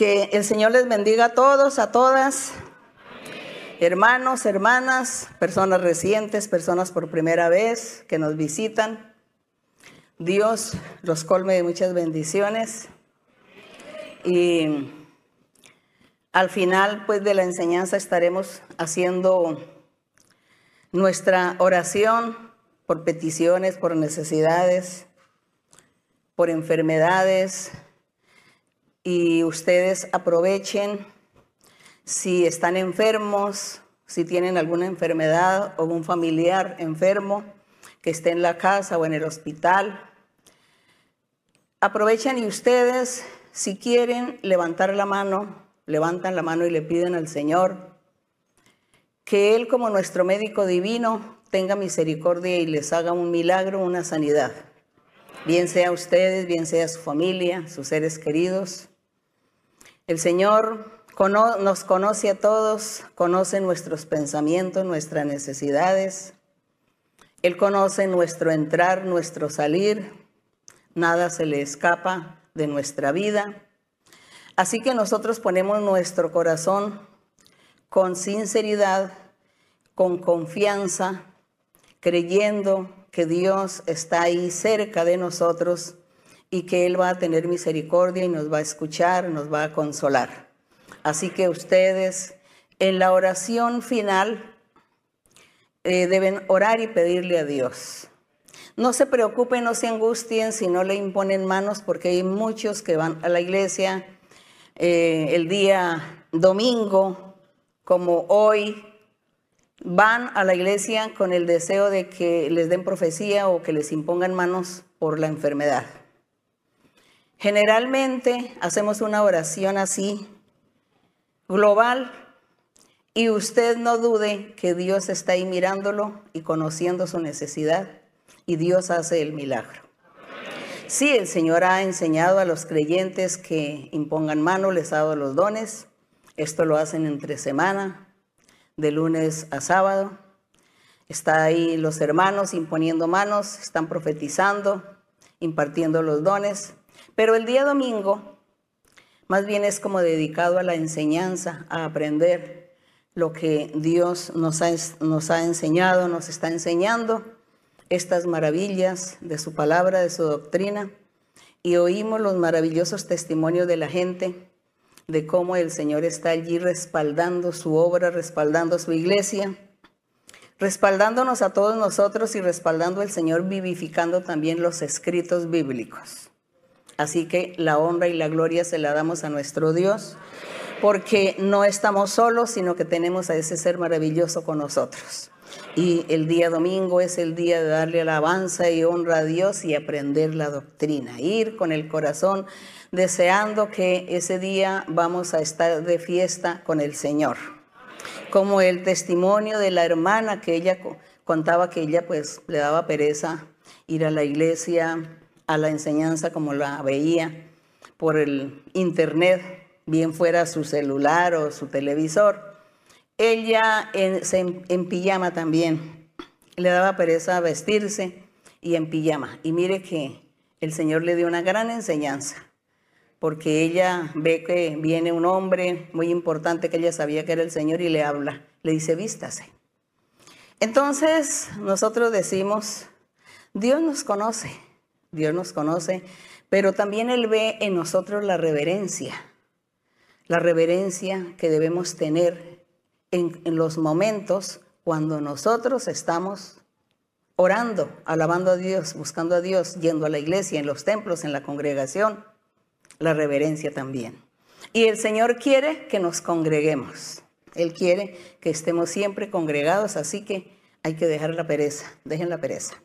Que el Señor les bendiga a todos, a todas, hermanos, hermanas, personas recientes, personas por primera vez que nos visitan. Dios los colme de muchas bendiciones. Y al final, pues, de la enseñanza estaremos haciendo nuestra oración por peticiones, por necesidades, por enfermedades, y ustedes aprovechen si están enfermos, si tienen alguna enfermedad o un familiar enfermo que esté en la casa o en el hospital. Aprovechen y ustedes, si quieren levantar la mano, levantan la mano y le piden al Señor que Él como nuestro médico divino tenga misericordia y les haga un milagro, una sanidad. Bien sea ustedes, bien sea su familia, sus seres queridos. El Señor nos conoce a todos, conoce nuestros pensamientos, nuestras necesidades. Él conoce nuestro entrar, nuestro salir. Nada se le escapa de nuestra vida. Así que nosotros ponemos nuestro corazón con sinceridad, con confianza, creyendo que Dios está ahí cerca de nosotros y que Él va a tener misericordia y nos va a escuchar, nos va a consolar. Así que ustedes en la oración final eh, deben orar y pedirle a Dios. No se preocupen, no se angustien si no le imponen manos, porque hay muchos que van a la iglesia eh, el día domingo, como hoy, van a la iglesia con el deseo de que les den profecía o que les impongan manos por la enfermedad. Generalmente hacemos una oración así, global, y usted no dude que Dios está ahí mirándolo y conociendo su necesidad, y Dios hace el milagro. Sí, el Señor ha enseñado a los creyentes que impongan mano, les ha dado los dones. Esto lo hacen entre semana, de lunes a sábado. Está ahí los hermanos imponiendo manos, están profetizando, impartiendo los dones. Pero el día domingo más bien es como dedicado a la enseñanza, a aprender lo que Dios nos ha, enseñado, nos está enseñando, estas maravillas de su palabra, de su doctrina, y oímos los maravillosos testimonios de la gente de cómo el Señor está allí respaldando su obra, respaldando su iglesia, respaldándonos a todos nosotros y respaldando al Señor vivificando también los escritos bíblicos. Así que la honra y la gloria se la damos a nuestro Dios, porque no estamos solos, sino que tenemos a ese ser maravilloso con nosotros. Y el día domingo es el día de darle alabanza y honra a Dios y aprender la doctrina, ir con el corazón deseando que ese día vamos a estar de fiesta con el Señor. Como el testimonio de la hermana que ella contaba que ella pues le daba pereza ir a la iglesia, a la enseñanza como la veía por el internet, bien fuera su celular o su televisor. Ella en, pijama también, le daba pereza vestirse y en pijama. Y mire que el Señor le dio una gran enseñanza, porque ella ve que viene un hombre muy importante que ella sabía que era el Señor y le habla, le dice, vístase. Entonces nosotros decimos, Dios nos conoce Dios nos conoce, pero también Él ve en nosotros la reverencia, la reverencia que debemos tener en, los momentos cuando nosotros estamos orando, alabando a Dios, buscando a Dios, yendo a la iglesia, en los templos, en la congregación, la reverencia también. Y el Señor quiere que nos congreguemos. Él quiere que estemos siempre congregados, así que hay que dejar la pereza, dejen la pereza.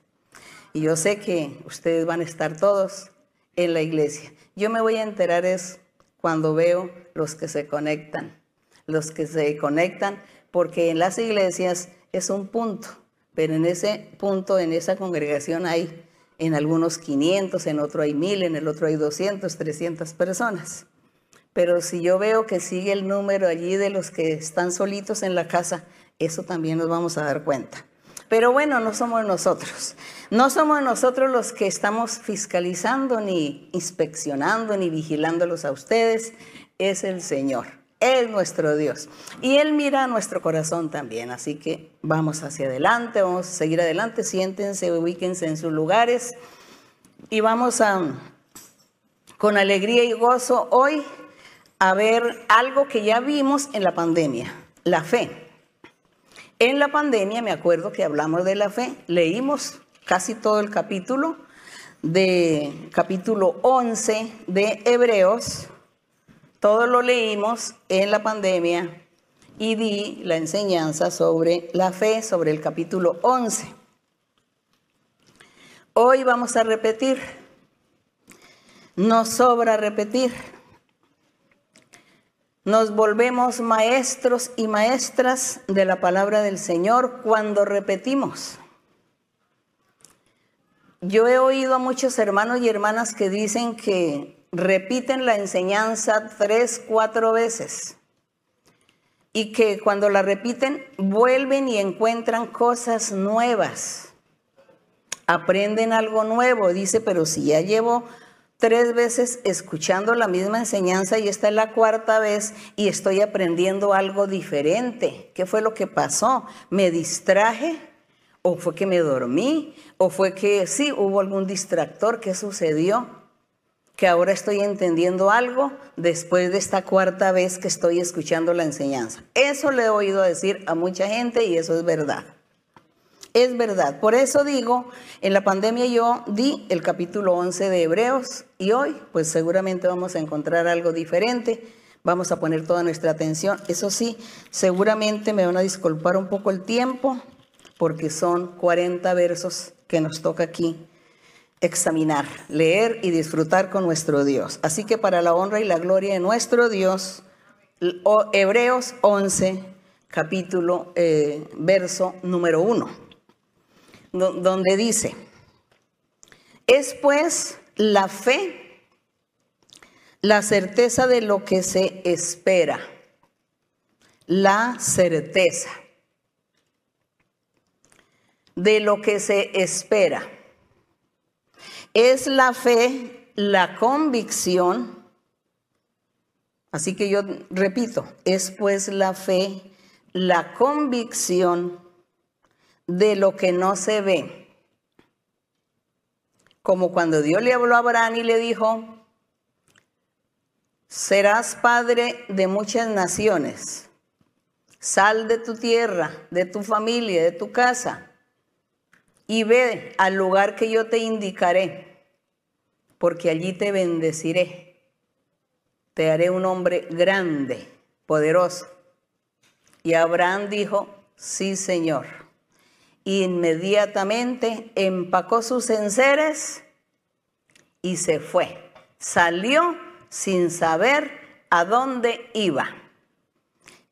Y yo sé que ustedes van a estar todos en la iglesia. Yo me voy a enterar es cuando veo los que se conectan, los que se conectan, porque en las iglesias es un punto, pero en ese punto, en esa congregación hay en algunos 500, en otro hay 1000, en el otro hay 200, 300 personas. Pero si yo veo que sigue el número allí de los que están solitos en la casa, eso también nos vamos a dar cuenta. Pero bueno, no somos nosotros. No somos nosotros los que estamos fiscalizando, ni inspeccionando, ni vigilándolos a ustedes. es el Señor, es nuestro Dios. Y Él mira a nuestro corazón también, así que vamos hacia adelante, vamos a seguir adelante, siéntense, ubíquense en sus lugares y vamos a, con alegría y gozo hoy, a ver algo que ya vimos en la pandemia, la fe. En la pandemia me acuerdo que hablamos de la fe, leímos casi todo el capítulo de capítulo 11 de Hebreos, todo lo leímos en la pandemia y di la enseñanza sobre la fe, sobre el capítulo 11. Hoy vamos a repetir, nos sobra repetir nos volvemos maestros y maestras de la palabra del Señor cuando repetimos. Yo he oído a muchos hermanos y hermanas que dicen que repiten la enseñanza tres, cuatro veces y que cuando la repiten vuelven y encuentran cosas nuevas, aprenden algo nuevo. Dice, pero si ya llevo tres veces escuchando la misma enseñanza y esta es la cuarta vez y estoy aprendiendo algo diferente. ¿Qué fue lo que pasó? ¿Me distraje? ¿O fue que me dormí? ¿O fue que sí, hubo algún distractor? ¿Qué sucedió? Que ahora estoy entendiendo algo después de esta cuarta vez que estoy escuchando la enseñanza. Eso le he oído decir a mucha gente y eso es verdad es verdad. Por eso digo, en la pandemia yo di el capítulo 11 de Hebreos y hoy pues seguramente vamos a encontrar algo diferente. Vamos a poner toda nuestra atención. Eso sí, seguramente me van a disculpar un poco el tiempo porque son 40 versos que nos toca aquí examinar, leer y disfrutar con nuestro Dios. Así que para la honra y la gloria de nuestro Dios, Hebreos 11, capítulo, eh, verso número 1 donde dice, es pues la fe, la certeza de lo que se espera, la certeza de lo que se espera. Es la fe, la convicción, así que yo repito, es pues la fe, la convicción de lo que no se ve. Como cuando Dios le habló a Abraham y le dijo, serás padre de muchas naciones. Sal de tu tierra, de tu familia, de tu casa, y ve al lugar que yo te indicaré, porque allí te bendeciré. Te haré un hombre grande, poderoso. Y Abraham dijo, sí, Señor inmediatamente empacó sus enseres y se fue. Salió sin saber a dónde iba.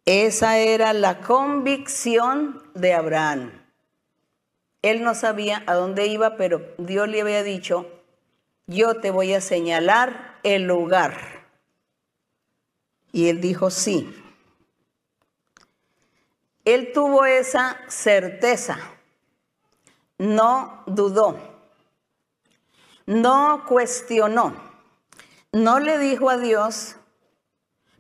Esa era la convicción de Abraham. Él no sabía a dónde iba, pero Dios le había dicho, yo te voy a señalar el lugar. Y él dijo, sí. Él tuvo esa certeza no dudó, no cuestionó, no le dijo a Dios,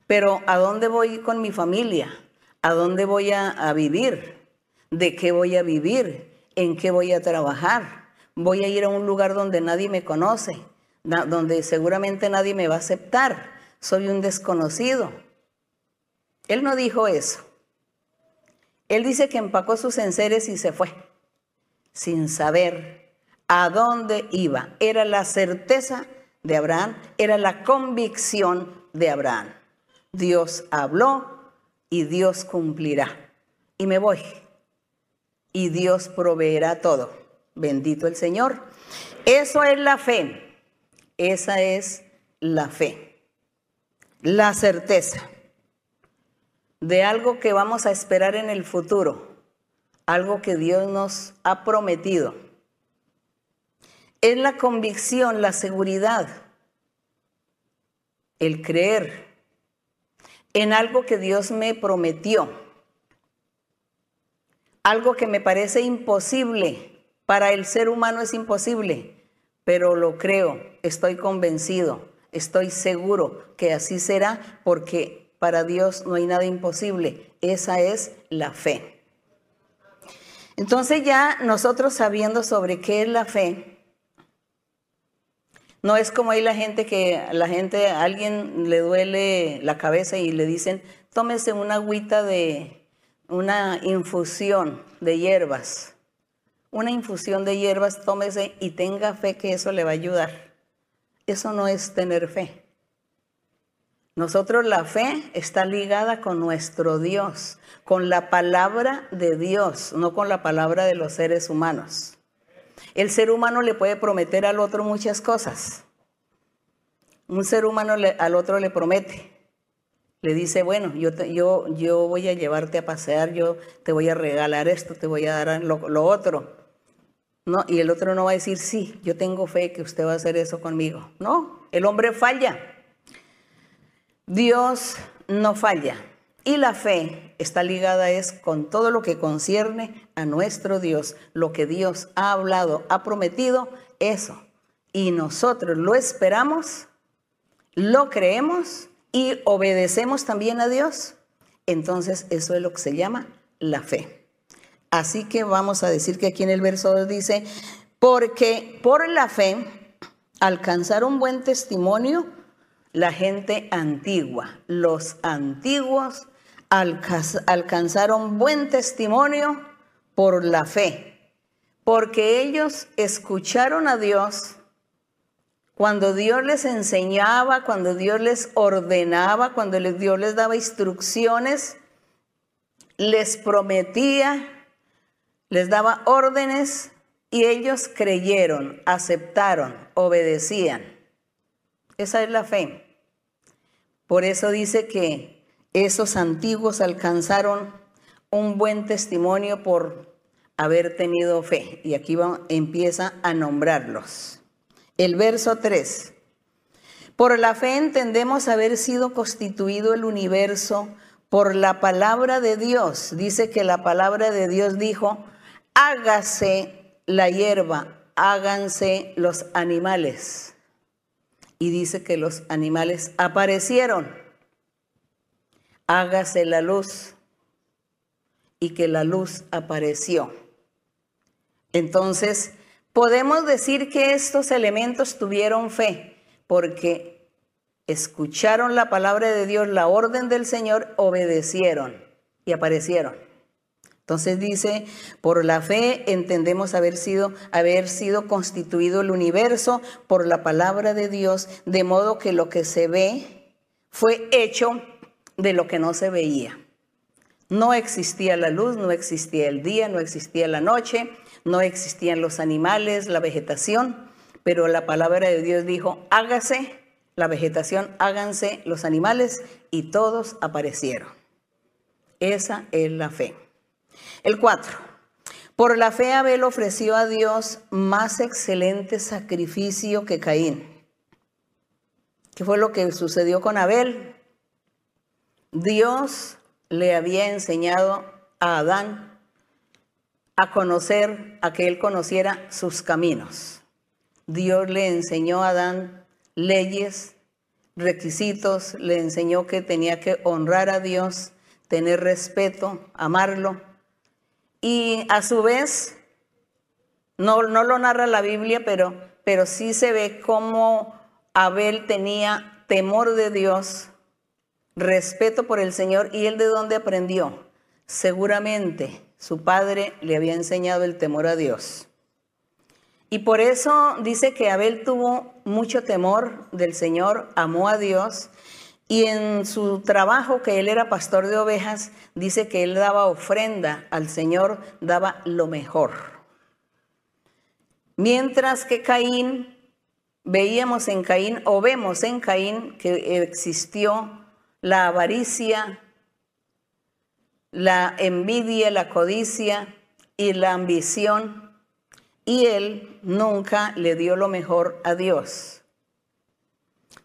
pero ¿a dónde voy con mi familia? ¿A dónde voy a, vivir? ¿De qué voy a vivir? ¿En qué voy a trabajar? ¿Voy a ir a un lugar donde nadie me conoce? Donde seguramente nadie me va a aceptar. Soy un desconocido. Él no dijo eso. Él dice que empacó sus enseres y se fue sin saber a dónde iba. Era la certeza de Abraham, era la convicción de Abraham. Dios habló y Dios cumplirá. Y me voy. Y Dios proveerá todo. Bendito el Señor. Eso es la fe. Esa es la fe. La certeza de algo que vamos a esperar en el futuro algo que Dios nos ha prometido. Es la convicción, la seguridad, el creer en algo que Dios me prometió, algo que me parece imposible, para el ser humano es imposible, pero lo creo, estoy convencido, estoy seguro que así será porque para Dios no hay nada imposible. Esa es la fe. Entonces ya nosotros sabiendo sobre qué es la fe, no es como hay la gente que la gente a alguien le duele la cabeza y le dicen, "Tómese una agüita de una infusión de hierbas." Una infusión de hierbas, tómese y tenga fe que eso le va a ayudar. Eso no es tener fe. Nosotros la fe está ligada con nuestro Dios, con la palabra de Dios, no con la palabra de los seres humanos. El ser humano le puede prometer al otro muchas cosas. Un ser humano al otro le promete. Le dice, bueno, yo, yo, yo voy a llevarte a pasear, yo te voy a regalar esto, te voy a dar lo otro. No, y el otro no va a decir, sí, yo tengo fe que usted va a hacer eso conmigo. No, el hombre falla. Dios no falla. Y la fe está ligada es con todo lo que concierne a nuestro Dios, lo que Dios ha hablado, ha prometido, eso. Y nosotros lo esperamos, lo creemos y obedecemos también a Dios. Entonces eso es lo que se llama la fe. Así que vamos a decir que aquí en el verso 2 dice, porque por la fe alcanzaron buen testimonio la gente antigua. Los antiguos alcanzaron buen testimonio por la fe, porque ellos escucharon a Dios cuando Dios les enseñaba, cuando Dios les ordenaba, cuando Dios les daba instrucciones, les prometía les daba órdenes y ellos creyeron, aceptaron, obedecían. Esa es la fe. Por eso dice que esos antiguos alcanzaron un buen testimonio por haber tenido fe. Y aquí empieza a nombrarlos. El verso 3. Por la fe entendemos haber sido constituido el universo por la palabra de Dios. Dice que la palabra de Dios dijo, hágase la hierba, háganse los animales. Y dice que los animales aparecieron. Hágase la luz. Y que la luz apareció. Entonces, podemos decir que estos elementos tuvieron fe, porque escucharon la palabra de Dios, la orden del Señor, obedecieron y aparecieron. Entonces dice, por la fe entendemos haber sido, haber sido constituido el universo por la palabra de Dios, de modo que lo que se ve fue hecho de lo que no se veía. No existía la luz, no existía el día, no existía la noche, no existían los animales, la vegetación, pero la palabra de Dios dijo, hágase la vegetación, háganse los animales y todos aparecieron. Esa es la fe. El 4. Por la fe Abel ofreció a Dios más excelente sacrificio que Caín. ¿Qué fue lo que sucedió con Abel? Dios le había enseñado a Adán a conocer, a que él conociera sus caminos. Dios le enseñó a Adán leyes, requisitos, le enseñó que tenía que honrar a Dios, tener respeto, amarlo y a su vez, no, no lo narra la Biblia, pero, pero sí se ve cómo Abel tenía temor de Dios, respeto por el Señor, y él de dónde aprendió. Seguramente su padre le había enseñado el temor a Dios. Y por eso dice que Abel tuvo mucho temor del Señor, amó a Dios y en su trabajo, que él era pastor de ovejas, dice que él daba ofrenda al Señor, daba lo mejor. Mientras que Caín, veíamos en Caín o vemos en Caín que existió la avaricia, la envidia, la codicia y la ambición, y él nunca le dio lo mejor a Dios.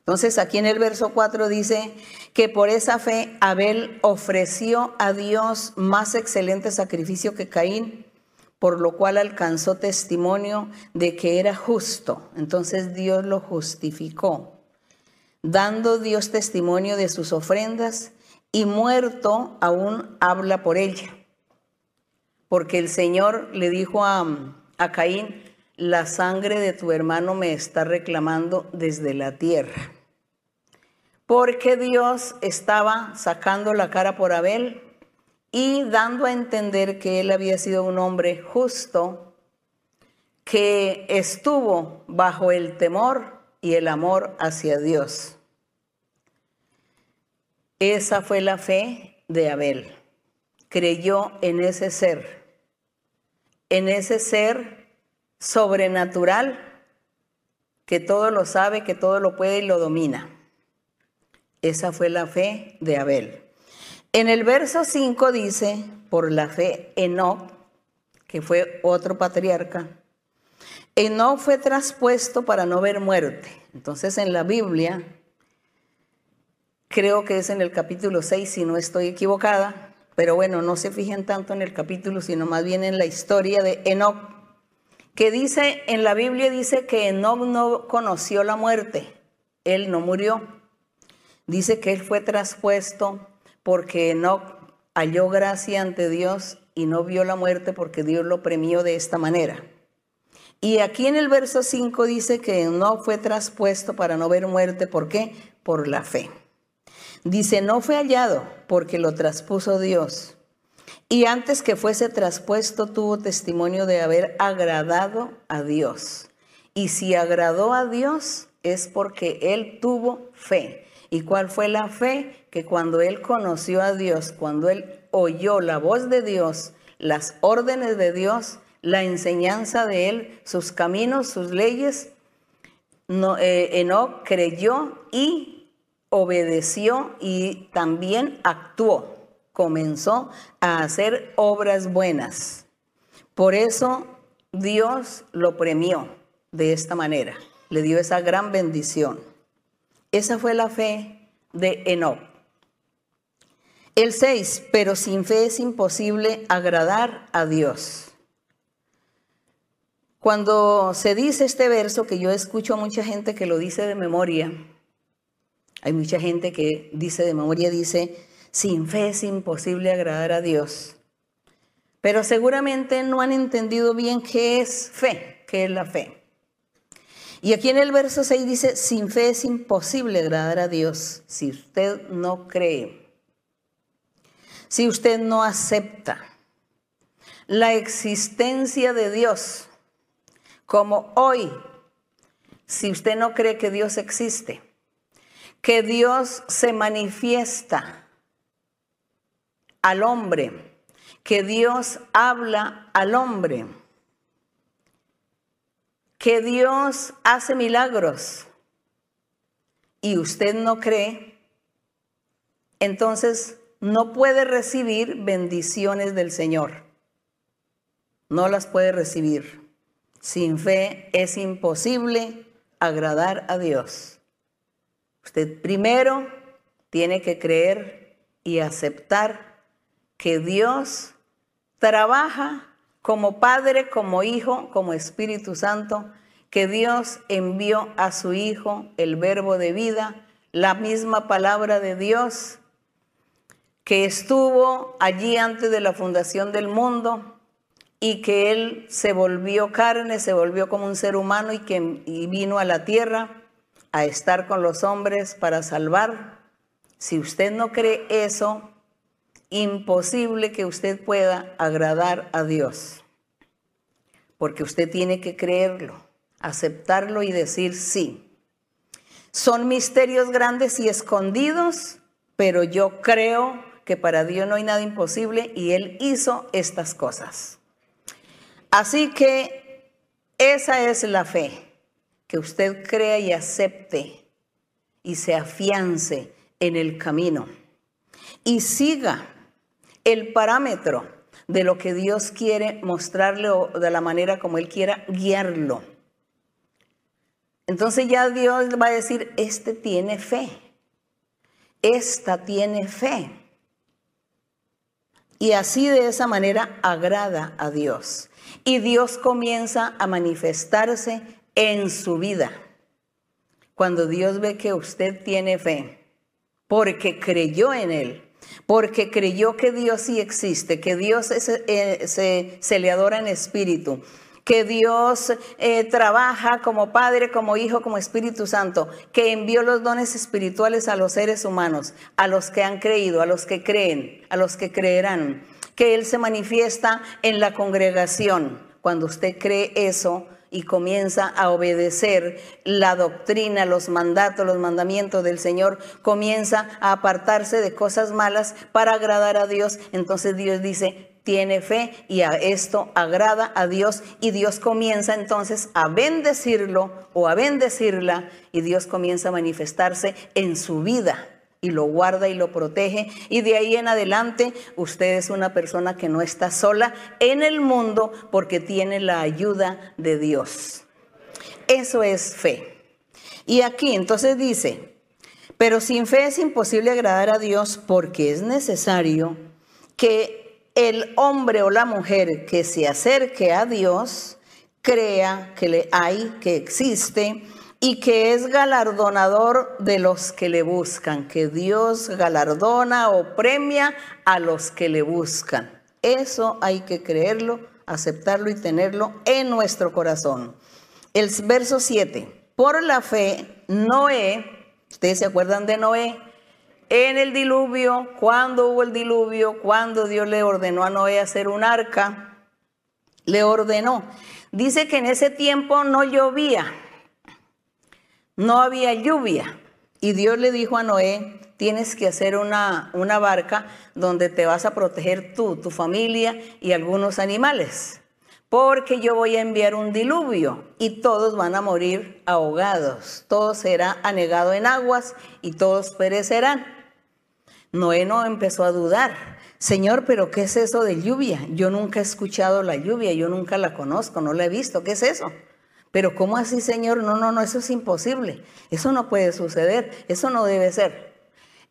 Entonces aquí en el verso 4 dice que por esa fe Abel ofreció a Dios más excelente sacrificio que Caín, por lo cual alcanzó testimonio de que era justo. Entonces Dios lo justificó. dando Dios testimonio de sus ofrendas, y muerto aún habla por ella. Porque el Señor le dijo a, a Caín, la sangre de tu hermano me está reclamando desde la tierra. Porque Dios estaba sacando la cara por Abel y dando a entender que él había sido un hombre justo, que estuvo bajo el temor y el amor hacia Dios. Esa fue la fe de Abel. Creyó en ese ser, en ese ser sobrenatural que todo lo sabe, que todo lo puede y lo domina. Esa fue la fe de Abel. En el verso 5 dice, por la fe, Enoch, que fue otro patriarca, Enoch fue traspuesto para no ver muerte. Entonces en la Biblia creo que es en el capítulo 6, si no estoy equivocada, pero bueno, no se fijen tanto en el capítulo, sino más bien en la historia de Enoch, que dice, en la Biblia dice que Enoch no conoció la muerte, él no murió. Dice que él fue traspuesto porque Enoch halló gracia ante Dios y no vio la muerte porque Dios lo premió de esta manera. Y aquí en el verso 5 dice que no fue traspuesto para no ver muerte. ¿Por qué? Por la fe. Dice, no fue hallado porque lo traspuso Dios. Y antes que fuese traspuesto tuvo testimonio de haber agradado a Dios. Y si agradó a Dios es porque él tuvo fe. ¿Y cuál fue la fe? Que cuando él conoció a Dios, cuando él oyó la voz de Dios, las órdenes de Dios, la enseñanza de él, sus caminos, sus leyes, no, eh, creyó y obedeció y también actuó, comenzó a hacer obras buenas. Por eso Dios lo premió de esta manera, le dio esa gran bendición. Esa fue la fe de Enoch. El 6, pero sin fe es imposible agradar a Dios. Cuando se dice este verso, que yo escucho a mucha gente que lo dice de memoria, hay mucha gente que dice de memoria, dice, sin fe es imposible agradar a Dios. Pero seguramente no han entendido bien qué es fe, qué es la fe. Y aquí en el verso 6 dice, sin fe es imposible agradar a Dios si usted no cree, si usted no acepta la existencia de Dios como hoy, si usted no cree que Dios existe que Dios se manifiesta al hombre, que Dios habla al hombre, que Dios hace milagros y usted no cree, entonces no puede recibir bendiciones del Señor. No las puede recibir. Sin fe es imposible agradar a Dios. Usted primero tiene que creer y aceptar que Dios trabaja como Padre, como Hijo, como Espíritu Santo, que Dios envió a su Hijo el verbo de vida, la misma palabra de Dios, que estuvo allí antes de la fundación del mundo y que Él se volvió carne, se volvió como un ser humano y que vino a la tierra a estar con los hombres para salvar. Si usted no cree eso, imposible que usted pueda agradar a Dios. Porque usted tiene que creerlo, aceptarlo y decir sí. Son misterios grandes y escondidos, pero yo creo que para Dios no hay nada imposible y Él hizo estas cosas. Así que esa es la fe que usted crea y acepte y se afiance en el camino y siga el parámetro de lo que Dios quiere mostrarle o de la manera como Él quiera guiarlo. Entonces ya Dios va a decir, este tiene fe, esta tiene fe. Y así de esa manera agrada a Dios. Y Dios comienza a manifestarse en su vida. cuando Dios ve que usted tiene fe, porque creyó en Él, porque creyó que Dios sí existe, que Dios eh, se, se, le adora en espíritu, que Dios eh, trabaja como Padre, como Hijo, como Espíritu Santo, que envió los dones espirituales a los seres humanos, a los que han creído, a los que creen, a los que creerán, que Él se manifiesta en la congregación. Cuando usted cree eso, y comienza a obedecer la doctrina, los mandatos, los mandamientos del Señor, comienza a apartarse de cosas malas para agradar a Dios, entonces Dios dice, tiene fe y a esto agrada a Dios y Dios comienza entonces a bendecirlo o a bendecirla y Dios comienza a manifestarse en su vida y lo guarda y lo protege. Y de ahí en adelante usted es una persona que no está sola en el mundo porque tiene la ayuda de Dios. Eso es fe. Y aquí entonces dice, pero sin fe es imposible agradar a Dios porque es necesario que el hombre o la mujer que se acerque a Dios crea que le hay, que existe, y que es galardonador de los que le buscan, que Dios galardona o premia a los que le buscan. Eso hay que creerlo, aceptarlo y tenerlo en nuestro corazón. El verso 7. Por la fe, Noé, ustedes se acuerdan de Noé, en el diluvio, cuando hubo el diluvio, cuando Dios le ordenó a Noé hacer un arca, le ordenó. Dice que en ese tiempo no llovía no había lluvia. Y Dios le dijo a Noé, tienes que hacer una, una barca donde te vas a proteger tú, tu familia y algunos animales. Porque yo voy a enviar un diluvio y todos van a morir ahogados. Todo será anegado en aguas y todos perecerán. Noé no empezó a dudar. Señor, pero ¿qué es eso de lluvia? Yo nunca he escuchado la lluvia, yo nunca la conozco, no la he visto. ¿Qué es eso? Pero ¿cómo así, Señor? No, no, no, eso es imposible. Eso no puede suceder. Eso no debe ser.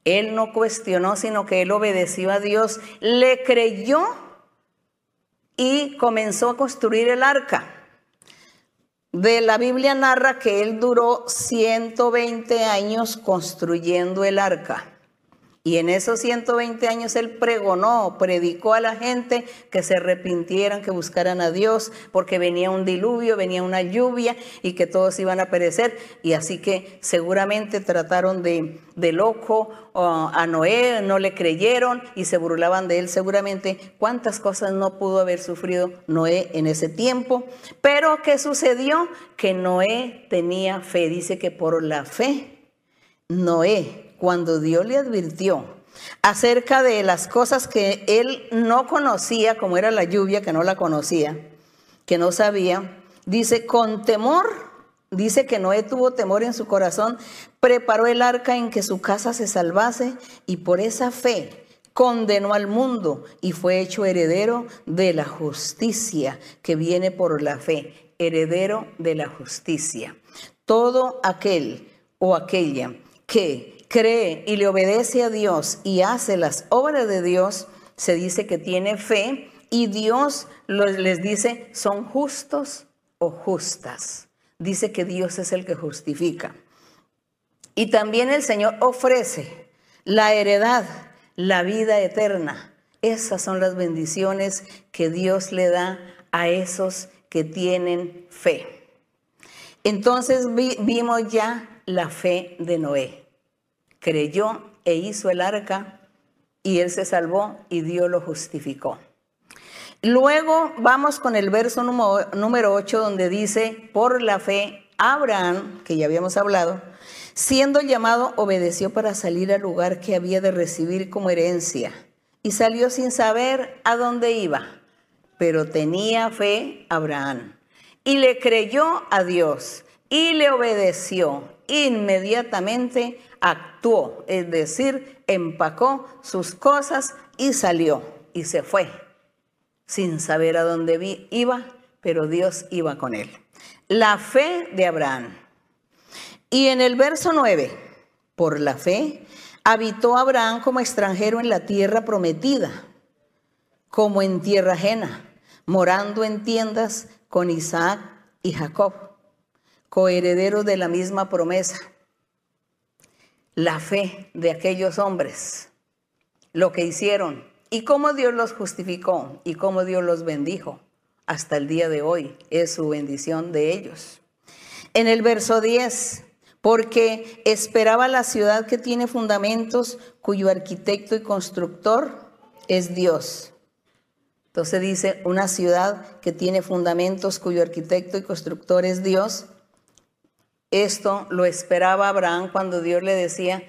Él no cuestionó, sino que él obedeció a Dios, le creyó y comenzó a construir el arca. De la Biblia narra que él duró 120 años construyendo el arca. Y en esos 120 años él pregonó, predicó a la gente que se arrepintieran, que buscaran a Dios, porque venía un diluvio, venía una lluvia y que todos iban a perecer. Y así que seguramente trataron de, de loco a Noé, no le creyeron y se burlaban de él seguramente. ¿Cuántas cosas no pudo haber sufrido Noé en ese tiempo? Pero ¿qué sucedió? Que Noé tenía fe. Dice que por la fe, Noé cuando Dios le advirtió acerca de las cosas que él no conocía, como era la lluvia, que no la conocía, que no sabía, dice, con temor, dice que Noé tuvo temor en su corazón, preparó el arca en que su casa se salvase y por esa fe condenó al mundo y fue hecho heredero de la justicia que viene por la fe, heredero de la justicia. Todo aquel o aquella que cree y le obedece a Dios y hace las obras de Dios, se dice que tiene fe y Dios les dice, son justos o justas. Dice que Dios es el que justifica. Y también el Señor ofrece la heredad, la vida eterna. Esas son las bendiciones que Dios le da a esos que tienen fe. Entonces vimos ya la fe de Noé creyó e hizo el arca y él se salvó y Dios lo justificó. Luego vamos con el verso número 8 donde dice, por la fe, Abraham, que ya habíamos hablado, siendo llamado, obedeció para salir al lugar que había de recibir como herencia y salió sin saber a dónde iba, pero tenía fe Abraham y le creyó a Dios y le obedeció inmediatamente actuó, es decir, empacó sus cosas y salió y se fue, sin saber a dónde iba, pero Dios iba con él. La fe de Abraham. Y en el verso 9, por la fe, habitó Abraham como extranjero en la tierra prometida, como en tierra ajena, morando en tiendas con Isaac y Jacob, coherederos de la misma promesa la fe de aquellos hombres, lo que hicieron y cómo Dios los justificó y cómo Dios los bendijo hasta el día de hoy. Es su bendición de ellos. En el verso 10, porque esperaba la ciudad que tiene fundamentos, cuyo arquitecto y constructor es Dios. Entonces dice, una ciudad que tiene fundamentos, cuyo arquitecto y constructor es Dios. Esto lo esperaba Abraham cuando Dios le decía,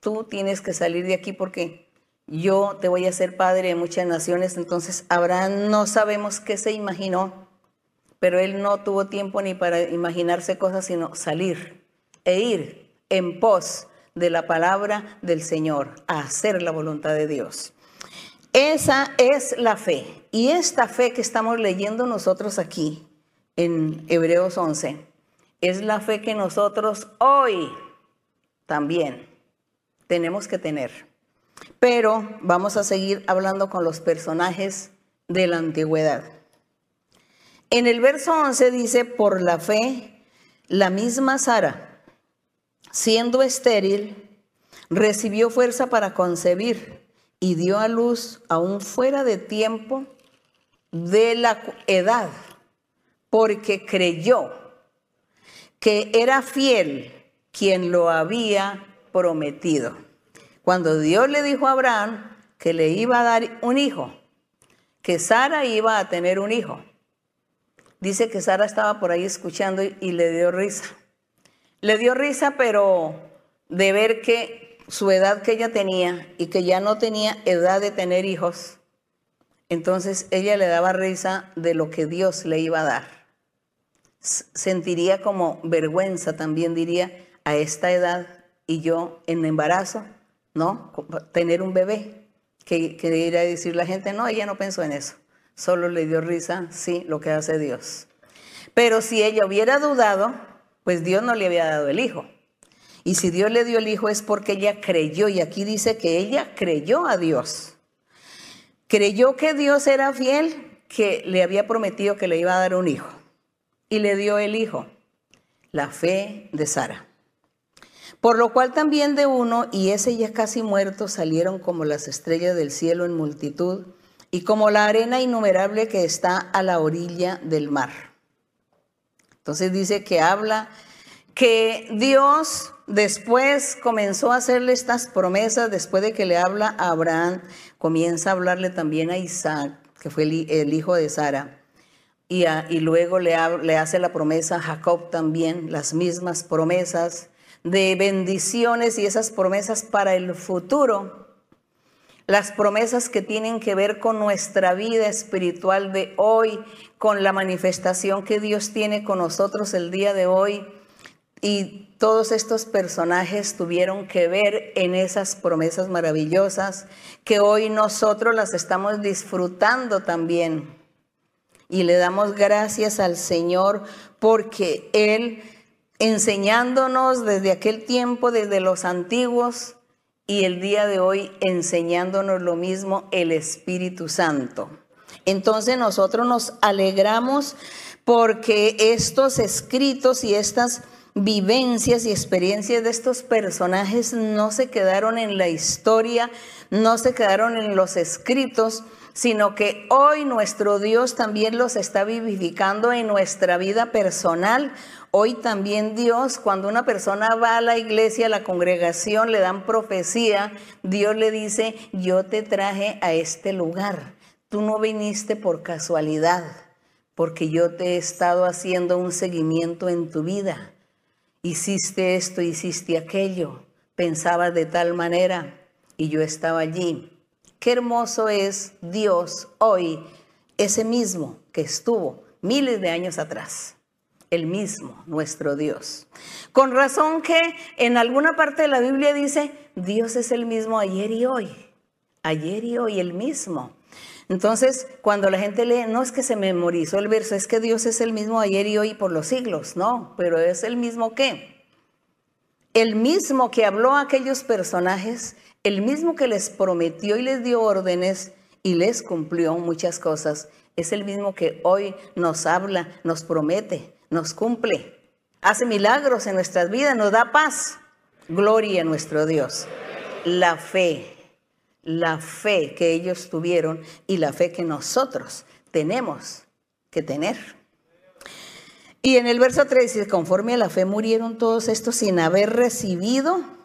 tú tienes que salir de aquí porque yo te voy a ser padre de muchas naciones. Entonces Abraham no sabemos qué se imaginó, pero él no tuvo tiempo ni para imaginarse cosas, sino salir e ir en pos de la palabra del Señor, a hacer la voluntad de Dios. Esa es la fe. Y esta fe que estamos leyendo nosotros aquí en Hebreos 11, es la fe que nosotros hoy también tenemos que tener. Pero vamos a seguir hablando con los personajes de la antigüedad. En el verso 11 dice, por la fe, la misma Sara, siendo estéril, recibió fuerza para concebir y dio a luz aún fuera de tiempo de la edad, porque creyó que era fiel quien lo había prometido. Cuando Dios le dijo a Abraham que le iba a dar un hijo, que Sara iba a tener un hijo, dice que Sara estaba por ahí escuchando y le dio risa. Le dio risa, pero de ver que su edad que ella tenía y que ya no tenía edad de tener hijos, entonces ella le daba risa de lo que Dios le iba a dar. Sentiría como vergüenza también, diría, a esta edad y yo en embarazo, ¿no? Tener un bebé. Que, que ir a decir la gente, no, ella no pensó en eso. Solo le dio risa, sí, lo que hace Dios. Pero si ella hubiera dudado, pues Dios no le había dado el hijo. Y si Dios le dio el hijo es porque ella creyó. Y aquí dice que ella creyó a Dios. Creyó que Dios era fiel, que le había prometido que le iba a dar un hijo. Y le dio el hijo, la fe de Sara. Por lo cual también de uno, y ese ya casi muerto, salieron como las estrellas del cielo en multitud, y como la arena innumerable que está a la orilla del mar. Entonces dice que habla que Dios después comenzó a hacerle estas promesas, después de que le habla a Abraham, comienza a hablarle también a Isaac, que fue el, hijo de Sara, y, luego le, le hace la promesa a Jacob también, las mismas promesas de bendiciones y esas promesas para el futuro, las promesas que tienen que ver con nuestra vida espiritual de hoy, con la manifestación que Dios tiene con nosotros el día de hoy. Y todos estos personajes tuvieron que ver en esas promesas maravillosas que hoy nosotros las estamos disfrutando también. Y le damos gracias al Señor porque Él enseñándonos desde aquel tiempo, desde los antiguos, y el día de hoy enseñándonos lo mismo el Espíritu Santo. Entonces nosotros nos alegramos porque estos escritos y estas vivencias y experiencias de estos personajes no se quedaron en la historia, no se quedaron en los escritos, sino que hoy nuestro Dios también los está vivificando en nuestra vida personal. Hoy también Dios, cuando una persona va a la iglesia, a la congregación, le dan profecía, Dios le dice, yo te traje a este lugar. Tú no viniste por casualidad, porque yo te he estado haciendo un seguimiento en tu vida hiciste esto, hiciste aquello, pensabas de tal manera y yo estaba allí. Qué hermoso es Dios hoy, ese mismo que estuvo miles de años atrás, el mismo, nuestro Dios. Con razón que en alguna parte de la Biblia dice, Dios es el mismo ayer y hoy, ayer y hoy el mismo. Entonces, cuando la gente lee, no es que se memorizó el verso, es que Dios es el mismo ayer y hoy por los siglos, no, pero es el mismo que. El mismo que habló a aquellos personajes, el mismo que les prometió y les dio órdenes y les cumplió muchas cosas, es el mismo que hoy nos habla, nos promete, nos cumple, hace milagros en nuestras vidas, nos da paz. Gloria a nuestro Dios. La fe, la fe que ellos tuvieron y la fe que nosotros tenemos que tener. Y en el verso 3 dice, conforme a la fe murieron todos estos sin haber recibido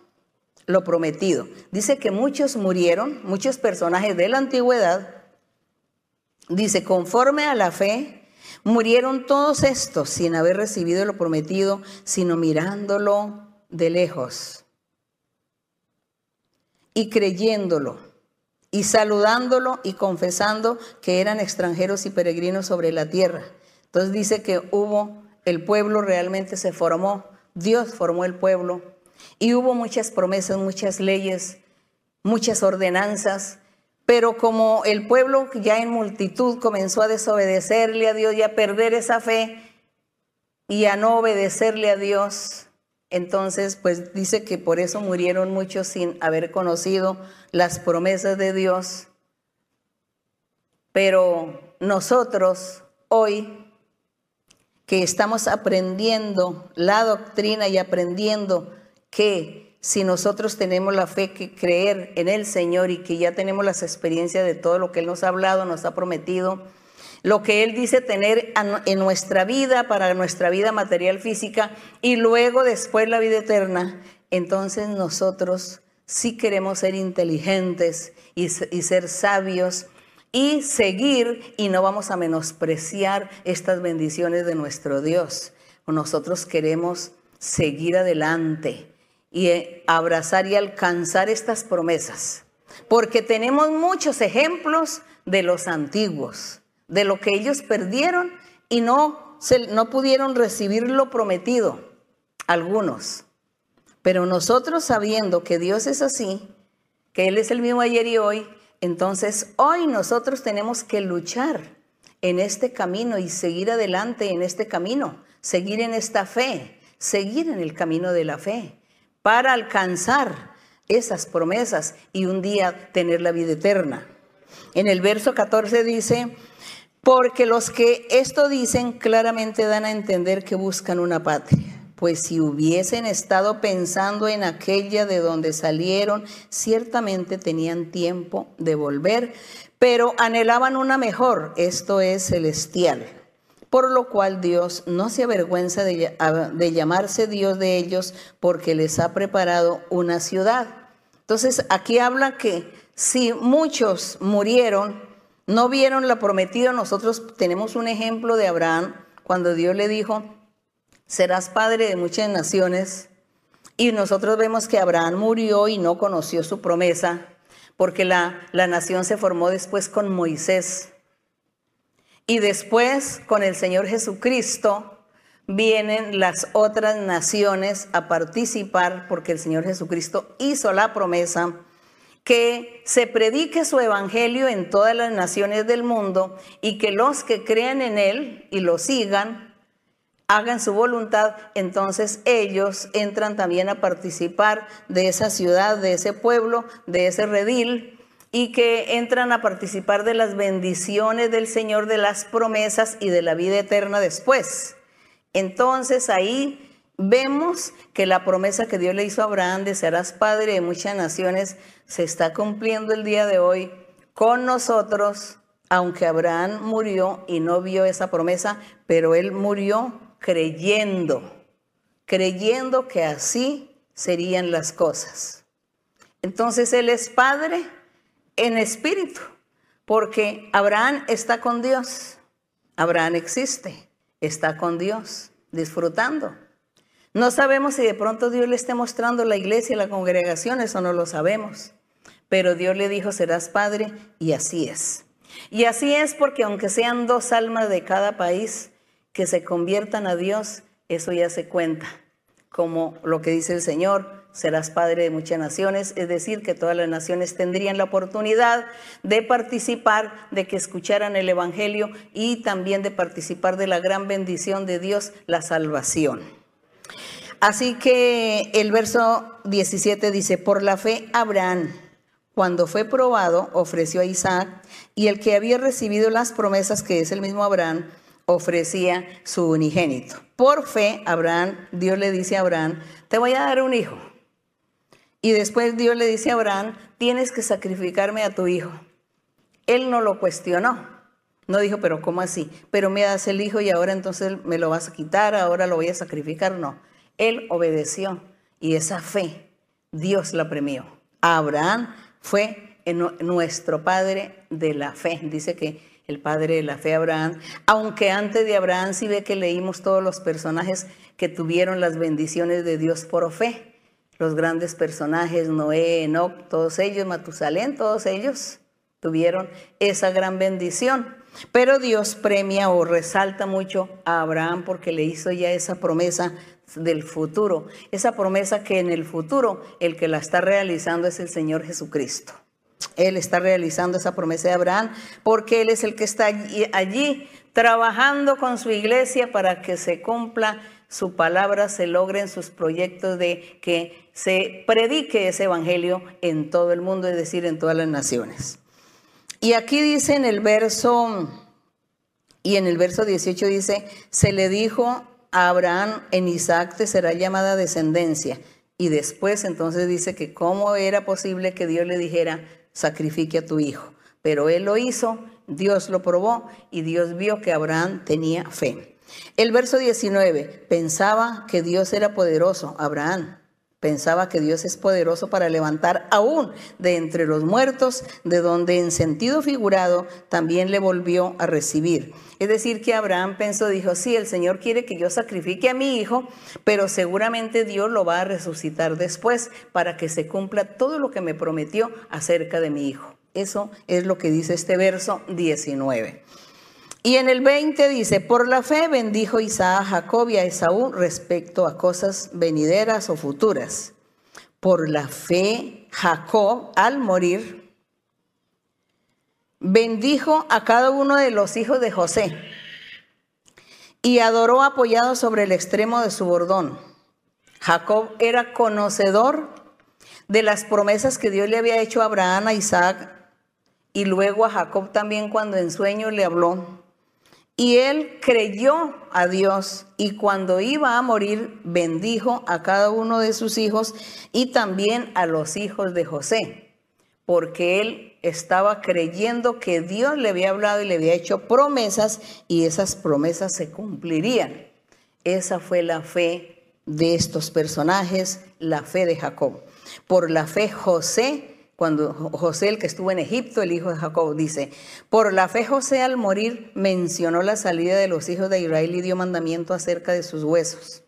lo prometido. Dice que muchos murieron, muchos personajes de la antigüedad. Dice, conforme a la fe, murieron todos estos sin haber recibido lo prometido, sino mirándolo de lejos y creyéndolo y saludándolo y confesando que eran extranjeros y peregrinos sobre la tierra. Entonces dice que hubo, el pueblo realmente se formó, Dios formó el pueblo y hubo muchas promesas, muchas leyes, muchas ordenanzas, pero como el pueblo ya en multitud comenzó a desobedecerle a Dios y a perder esa fe y a no obedecerle a Dios, entonces pues dice que por eso murieron muchos sin haber conocido las promesas de Dios. Pero nosotros hoy que estamos aprendiendo la doctrina y aprendiendo que si nosotros tenemos la fe que creer en el Señor y que ya tenemos las experiencias de todo lo que Él nos ha hablado, nos ha prometido, lo que Él dice tener en nuestra vida, para nuestra vida material física y luego después la vida eterna, entonces nosotros sí queremos ser inteligentes y, y ser sabios y seguir y no vamos a menospreciar estas bendiciones de nuestro Dios. Nosotros queremos seguir adelante y eh, abrazar y alcanzar estas promesas. Porque tenemos muchos ejemplos de los antiguos, de lo que ellos perdieron y no, no pudieron recibir lo prometido, algunos. Pero nosotros sabiendo que Dios es así, que Él es el mismo ayer y hoy, entonces hoy nosotros tenemos que luchar en este camino y seguir adelante en este camino, seguir en esta fe, seguir en el camino de la fe para alcanzar esas promesas y un día tener la vida eterna. En el verso 14 dice, porque los que esto dicen claramente dan a entender que buscan una patria. Pues si hubiesen estado pensando en aquella de donde salieron, ciertamente tenían tiempo de volver, pero anhelaban una mejor, esto es celestial por lo cual Dios no se avergüenza de, llamarse Dios de ellos porque les ha preparado una ciudad. Entonces aquí habla que si muchos murieron, no vieron la prometida, nosotros tenemos un ejemplo de Abraham cuando Dios le dijo, serás padre de muchas naciones. Y nosotros vemos que Abraham murió y no conoció su promesa, porque la, la nación se formó después con Moisés. Y después con el Señor Jesucristo vienen las otras naciones a participar porque el Señor Jesucristo hizo la promesa que se predique su evangelio en todas las naciones del mundo y que los que crean en él y lo sigan, hagan su voluntad, entonces ellos entran también a participar de esa ciudad, de ese pueblo, de ese redil y que entran a participar de las bendiciones del Señor, de las promesas y de la vida eterna después. Entonces ahí vemos que la promesa que Dios le hizo a Abraham de serás padre de muchas naciones se está cumpliendo el día de hoy con nosotros, aunque Abraham murió y no vio esa promesa, pero él murió creyendo, creyendo que así serían las cosas. Entonces él es padre en espíritu, porque Abraham está con Dios. Abraham existe, está con Dios, disfrutando. No sabemos si de pronto Dios le esté mostrando la iglesia, la congregación, eso no lo sabemos. Pero Dios le dijo, serás padre, y así es. Y así es porque aunque sean dos almas de cada país que se conviertan a Dios, eso ya se cuenta, como lo que dice el Señor, serás padre de muchas naciones, es decir, que todas las naciones tendrían la oportunidad de participar, de que escucharan el Evangelio y también de participar de la gran bendición de Dios, la salvación. Así que el verso 17 dice, por la fe Abraham, cuando fue probado, ofreció a Isaac, y el que había recibido las promesas, que es el mismo Abraham, ofrecía su unigénito. Por fe, Abraham, Dios le dice a Abraham, te voy a dar un hijo. Y después Dios le dice a Abraham, tienes que sacrificarme a tu hijo. Él no lo cuestionó. No dijo, pero ¿cómo así? Pero me das el hijo y ahora entonces me lo vas a quitar, ahora lo voy a sacrificar. No, él obedeció y esa fe Dios la premió. Abraham fue nuestro padre de la fe. Dice que el padre de la fe Abraham, aunque antes de Abraham sí ve que leímos todos los personajes que tuvieron las bendiciones de Dios por fe. Los grandes personajes, Noé, Enoch, todos ellos, Matusalén, todos ellos tuvieron esa gran bendición. Pero Dios premia o resalta mucho a Abraham porque le hizo ya esa promesa del futuro, esa promesa que en el futuro el que la está realizando es el Señor Jesucristo. Él está realizando esa promesa de Abraham porque Él es el que está allí, allí trabajando con su iglesia para que se cumpla su palabra, se logren sus proyectos de que se predique ese evangelio en todo el mundo, es decir, en todas las naciones. Y aquí dice en el verso, y en el verso 18 dice, se le dijo a Abraham, en Isaac te será llamada descendencia. Y después entonces dice que cómo era posible que Dios le dijera, sacrifique a tu hijo. Pero él lo hizo, Dios lo probó y Dios vio que Abraham tenía fe. El verso 19, pensaba que Dios era poderoso, Abraham, Pensaba que Dios es poderoso para levantar aún de entre los muertos, de donde en sentido figurado también le volvió a recibir. Es decir, que Abraham pensó, dijo, sí, el Señor quiere que yo sacrifique a mi hijo, pero seguramente Dios lo va a resucitar después para que se cumpla todo lo que me prometió acerca de mi hijo. Eso es lo que dice este verso 19. Y en el 20 dice, por la fe bendijo Isaac a Jacob y a Esaú respecto a cosas venideras o futuras. Por la fe Jacob al morir bendijo a cada uno de los hijos de José y adoró apoyado sobre el extremo de su bordón. Jacob era conocedor de las promesas que Dios le había hecho a Abraham, a Isaac y luego a Jacob también cuando en sueño le habló y él creyó a Dios y cuando iba a morir bendijo a cada uno de sus hijos y también a los hijos de José, porque él estaba creyendo que Dios le había hablado y le había hecho promesas y esas promesas se cumplirían. Esa fue la fe de estos personajes, la fe de Jacob. Por la fe José cuando José, el que estuvo en Egipto, el hijo de Jacob, dice, por la fe José al morir mencionó la salida de los hijos de Israel y dio mandamiento acerca de sus huesos.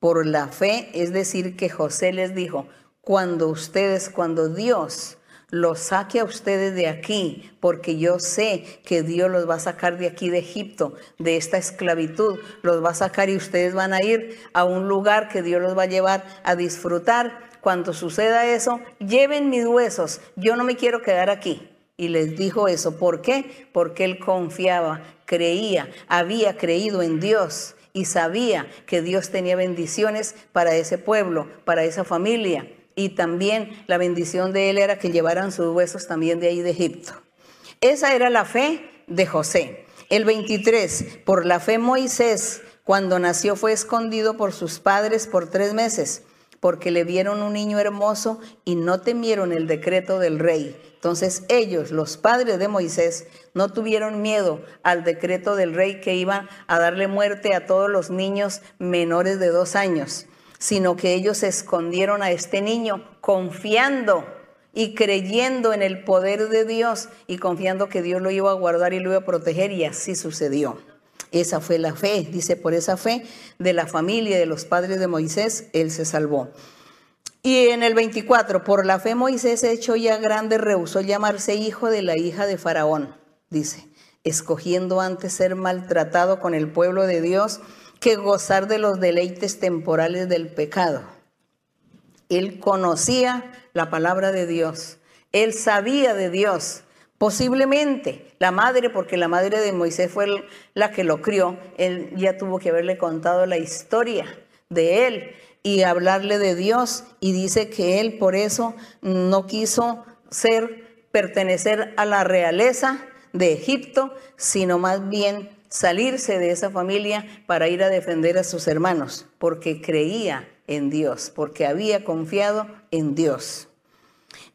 Por la fe, es decir, que José les dijo, cuando ustedes, cuando Dios los saque a ustedes de aquí, porque yo sé que Dios los va a sacar de aquí de Egipto, de esta esclavitud, los va a sacar y ustedes van a ir a un lugar que Dios los va a llevar a disfrutar cuando suceda eso, lleven mis huesos, yo no me quiero quedar aquí. Y les dijo eso. ¿Por qué? Porque él confiaba, creía, había creído en Dios y sabía que Dios tenía bendiciones para ese pueblo, para esa familia. Y también la bendición de él era que llevaran sus huesos también de ahí de Egipto. Esa era la fe de José. El 23, por la fe Moisés, cuando nació, fue escondido por sus padres por tres meses porque le vieron un niño hermoso y no temieron el decreto del rey. Entonces ellos, los padres de Moisés, no tuvieron miedo al decreto del rey que iba a darle muerte a todos los niños menores de dos años, sino que ellos escondieron a este niño confiando y creyendo en el poder de Dios y confiando que Dios lo iba a guardar y lo iba a proteger y así sucedió. Esa fue la fe, dice, por esa fe de la familia de los padres de Moisés, él se salvó. Y en el 24, por la fe Moisés, hecho ya grande, rehusó llamarse hijo de la hija de Faraón, dice, escogiendo antes ser maltratado con el pueblo de Dios que gozar de los deleites temporales del pecado. Él conocía la palabra de Dios, él sabía de Dios, Posiblemente la madre, porque la madre de Moisés fue la que lo crió, él ya tuvo que haberle contado la historia de él y hablarle de Dios y dice que él por eso no quiso ser, pertenecer a la realeza de Egipto, sino más bien salirse de esa familia para ir a defender a sus hermanos, porque creía en Dios, porque había confiado en Dios.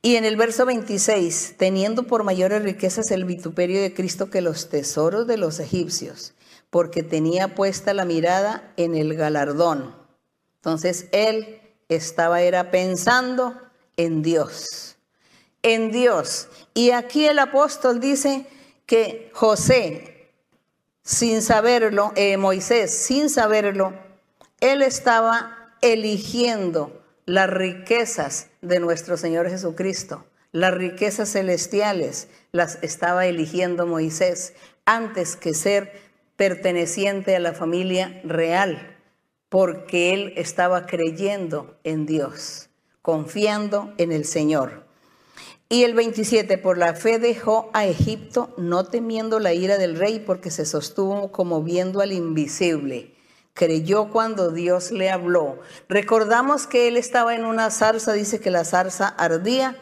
Y en el verso 26, teniendo por mayores riquezas el vituperio de Cristo que los tesoros de los egipcios, porque tenía puesta la mirada en el galardón. Entonces él estaba era pensando en Dios, en Dios. Y aquí el apóstol dice que José, sin saberlo, eh, Moisés, sin saberlo, él estaba eligiendo las riquezas de nuestro Señor Jesucristo, las riquezas celestiales, las estaba eligiendo Moisés antes que ser perteneciente a la familia real, porque él estaba creyendo en Dios, confiando en el Señor. Y el 27, por la fe dejó a Egipto, no temiendo la ira del rey, porque se sostuvo como viendo al invisible creyó cuando Dios le habló. Recordamos que él estaba en una zarza, dice que la zarza ardía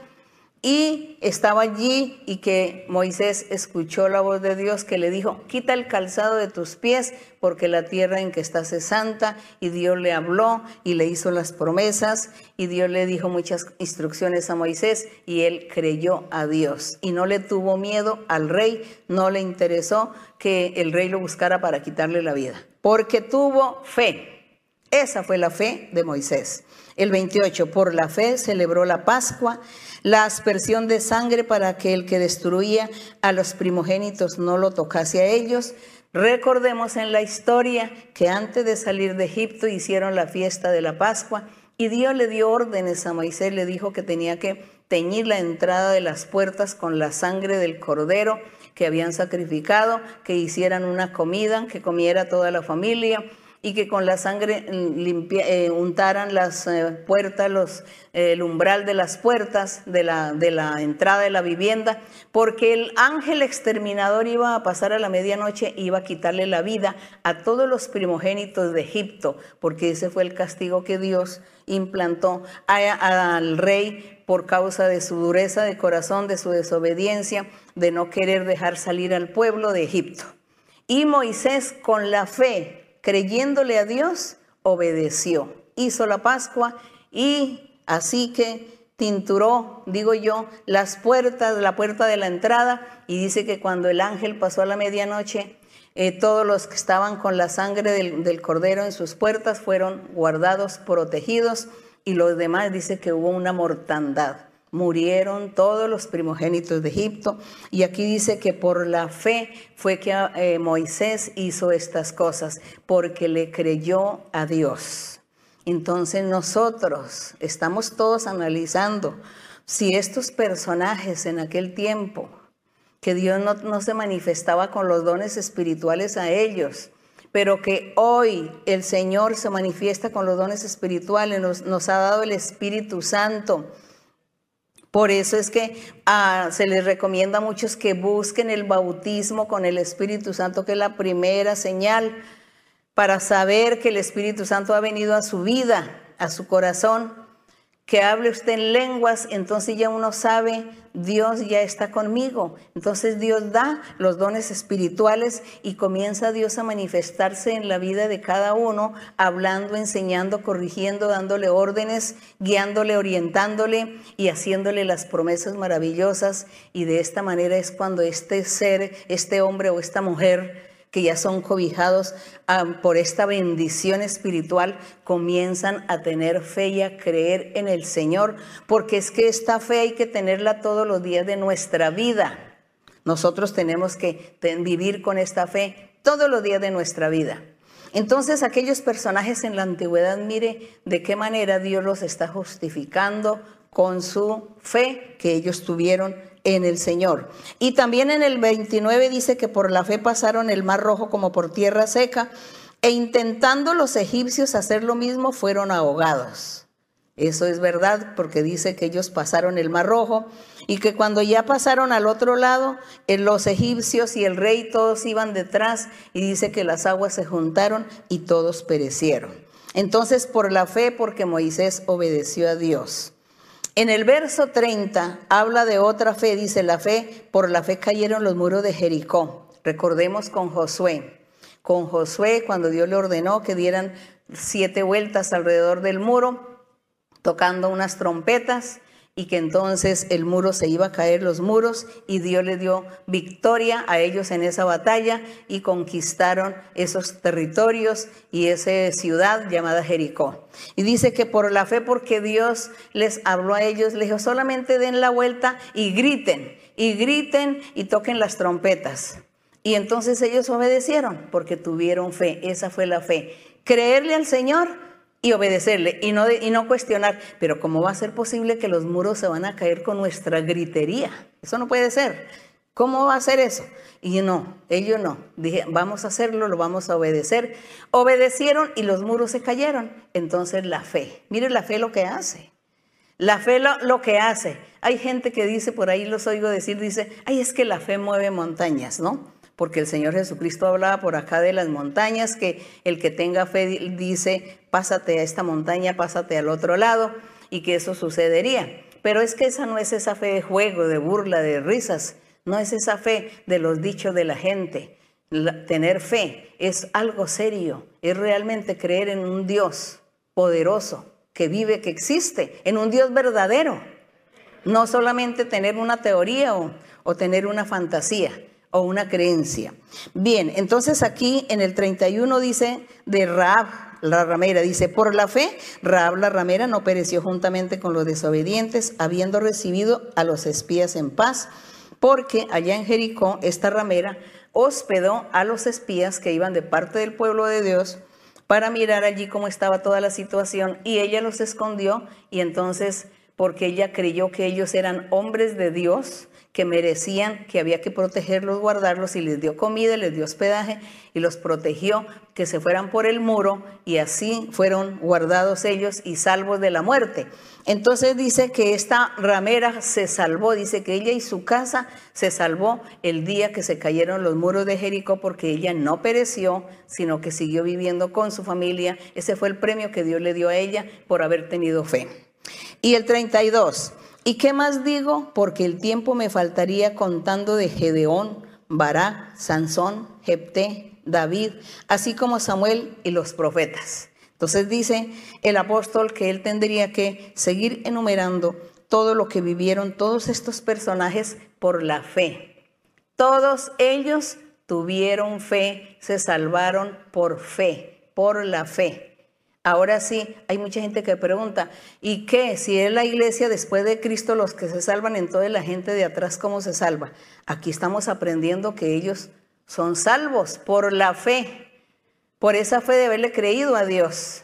y estaba allí y que Moisés escuchó la voz de Dios que le dijo, quita el calzado de tus pies porque la tierra en que estás es santa y Dios le habló y le hizo las promesas y Dios le dijo muchas instrucciones a Moisés y él creyó a Dios. Y no le tuvo miedo al rey, no le interesó que el rey lo buscara para quitarle la vida, porque tuvo fe. Esa fue la fe de Moisés. El 28, por la fe celebró la Pascua, la aspersión de sangre para que el que destruía a los primogénitos no lo tocase a ellos. Recordemos en la historia que antes de salir de Egipto hicieron la fiesta de la Pascua y Dios le dio órdenes a Moisés, le dijo que tenía que teñir la entrada de las puertas con la sangre del cordero que habían sacrificado, que hicieran una comida, que comiera toda la familia y que con la sangre mm, eh, untaran las eh, puertas, los, eh, el umbral de las puertas de la, de la entrada de la vivienda, porque el ángel exterminador iba a pasar a la medianoche, iba a quitarle la vida a todos los primogénitos de Egipto, porque ese fue el castigo que Dios implantó al rey por causa de su dureza de corazón, de su desobediencia, de no querer dejar salir al pueblo de Egipto. Y Moisés con la fe creyéndole a Dios, obedeció. Hizo la Pascua y así que tinturó, digo yo, las puertas, la puerta de la entrada y dice que cuando el ángel pasó a la medianoche, eh, todos los que estaban con la sangre del, del cordero en sus puertas fueron guardados, protegidos y los demás dice que hubo una mortandad murieron todos los primogénitos de Egipto. Y aquí dice que por la fe fue que eh, Moisés hizo estas cosas, porque le creyó a Dios. Entonces nosotros estamos todos analizando si estos personajes en aquel tiempo, que Dios no, se manifestaba con los dones espirituales a ellos, pero que hoy el Señor se manifiesta con los dones espirituales, nos, ha dado el Espíritu Santo. Por eso es que ah, se les recomienda a muchos que busquen el bautismo con el Espíritu Santo, que es la primera señal para saber que el Espíritu Santo ha venido a su vida, a su corazón que hable usted en lenguas, entonces ya uno sabe, Dios ya está conmigo. Entonces Dios da los dones espirituales y comienza Dios a manifestarse en la vida de cada uno, hablando, enseñando, corrigiendo, dándole órdenes, guiándole, orientándole y haciéndole las promesas maravillosas. Y de esta manera es cuando este ser, este hombre o esta mujer, que ya son cobijados ah, por esta bendición espiritual, comienzan a tener fe y a creer en el Señor, porque es que esta fe hay que tenerla todos los días de nuestra vida. Nosotros tenemos que vivir con esta fe todos los días de nuestra vida. Entonces aquellos personajes en la antigüedad, mire de qué manera Dios los está justificando con su fe que ellos tuvieron en el Señor. Y también en el 29 dice que por la fe pasaron el mar rojo como por tierra seca e intentando los egipcios hacer lo mismo fueron ahogados. Eso es verdad porque dice que ellos pasaron el mar rojo y que cuando ya pasaron al otro lado, eh, los egipcios y el rey todos iban detrás y dice que las aguas se juntaron y todos perecieron. Entonces por la fe, porque Moisés obedeció a Dios. En el verso 30 habla de otra fe, dice la fe, por la fe cayeron los muros de Jericó. Recordemos con Josué. Con Josué, cuando Dios le ordenó que dieran siete vueltas alrededor del muro, tocando unas trompetas y que entonces el muro se iba a caer los muros y Dios le dio victoria a ellos en esa batalla y conquistaron esos territorios y esa ciudad llamada Jericó. Y dice que por la fe, porque Dios les habló a ellos, les dijo, solamente den la vuelta y griten, y griten y toquen las trompetas. Y entonces ellos obedecieron porque tuvieron fe, esa fue la fe. Creerle al Señor y obedecerle y no, y no cuestionar, pero ¿cómo va a ser posible que los muros se van a caer con nuestra gritería? Eso no puede ser. ¿Cómo va a ser eso? Y no, ellos no. Dije, vamos a hacerlo, lo vamos a obedecer. Obedecieron y los muros se cayeron. Entonces la fe. Mire la fe lo que hace. La fe lo, lo, que hace. Hay gente que dice, por ahí los oigo decir, dice, ay, es que la fe mueve montañas, ¿no? Porque el Señor Jesucristo hablaba por acá de las montañas, que el que tenga fe dice, pásate a esta montaña, pásate al otro lado, y que eso sucedería. Pero es que esa no es esa fe de juego, de burla, de risas, no es esa fe de los dichos de la gente. tener fe es algo serio, es realmente creer en un Dios poderoso, que vive, que existe, en un Dios verdadero. No solamente tener una teoría o, tener una fantasía o una creencia. Bien, entonces aquí en el 31 dice de Raab, la ramera, dice, por la fe, Raab la ramera no pereció juntamente con los desobedientes, habiendo recibido a los espías en paz, porque allá en Jericó esta ramera hospedó a los espías que iban de parte del pueblo de Dios para mirar allí cómo estaba toda la situación y ella los escondió y entonces porque ella creyó que ellos eran hombres de Dios, que merecían, que había que protegerlos, guardarlos, y les dio comida, les dio hospedaje y los protegió que se fueran por el muro y así fueron guardados ellos y salvos de la muerte. Entonces dice que esta ramera se salvó, dice que ella y su casa se salvó el día que se cayeron los muros de Jericó porque ella no pereció, sino que siguió viviendo con su familia. Ese fue el premio que Dios le dio a ella por haber tenido fe. Y el 32. ¿Y qué más digo? Porque el tiempo me faltaría contando de Gedeón, Bará, Sansón, Jepté, David, así como Samuel y los profetas. Entonces dice el apóstol que él tendría que seguir enumerando todo lo que vivieron todos estos personajes por la fe. Todos ellos tuvieron fe, se salvaron por fe, por la fe. Ahora sí, hay mucha gente que pregunta, ¿y qué? Si es la iglesia después de Cristo los que se salvan, entonces la gente de atrás, ¿cómo se salva? Aquí estamos aprendiendo que ellos son salvos por la fe, por esa fe de haberle creído a Dios.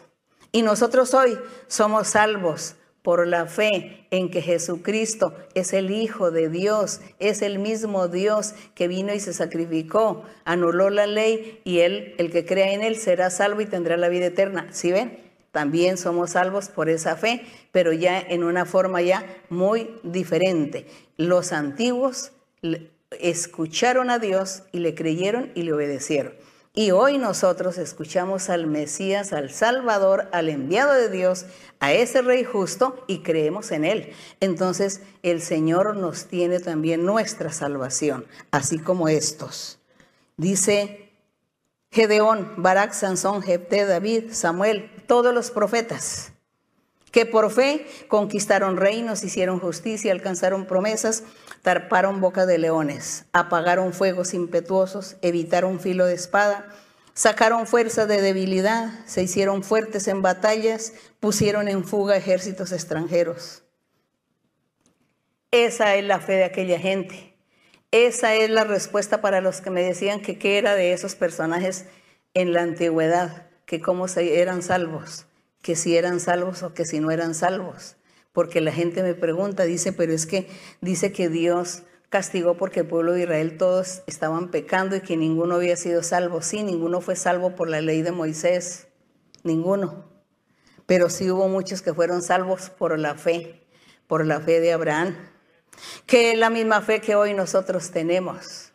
Y nosotros hoy somos salvos por la fe en que Jesucristo es el Hijo de Dios, es el mismo Dios que vino y se sacrificó, anuló la ley y él, el que crea en él, será salvo y tendrá la vida eterna. ¿Sí ven? También somos salvos por esa fe, pero ya en una forma ya muy diferente. Los antiguos escucharon a Dios y le creyeron y le obedecieron. Y hoy nosotros escuchamos al Mesías, al Salvador, al enviado de Dios, a ese Rey justo y creemos en Él. Entonces el Señor nos tiene también nuestra salvación, así como estos. Dice Gedeón, Barak, Sansón, Jepté, David, Samuel, todos los profetas, que por fe conquistaron reinos, hicieron justicia, alcanzaron promesas, tarparon boca de leones, apagaron fuegos impetuosos, evitaron filo de espada, sacaron fuerza de debilidad, se hicieron fuertes en batallas, pusieron en fuga ejércitos extranjeros. Esa es la fe de aquella gente. Esa es la respuesta para los que me decían que qué era de esos personajes en la antigüedad, que cómo eran salvos, que si eran salvos o que si no eran salvos porque la gente me pregunta, dice, pero es que dice que Dios castigó porque el pueblo de Israel todos estaban pecando y que ninguno había sido salvo. Sí, ninguno fue salvo por la ley de Moisés, ninguno. Pero sí hubo muchos que fueron salvos por la fe, por la fe de Abraham, que es la misma fe que hoy nosotros tenemos.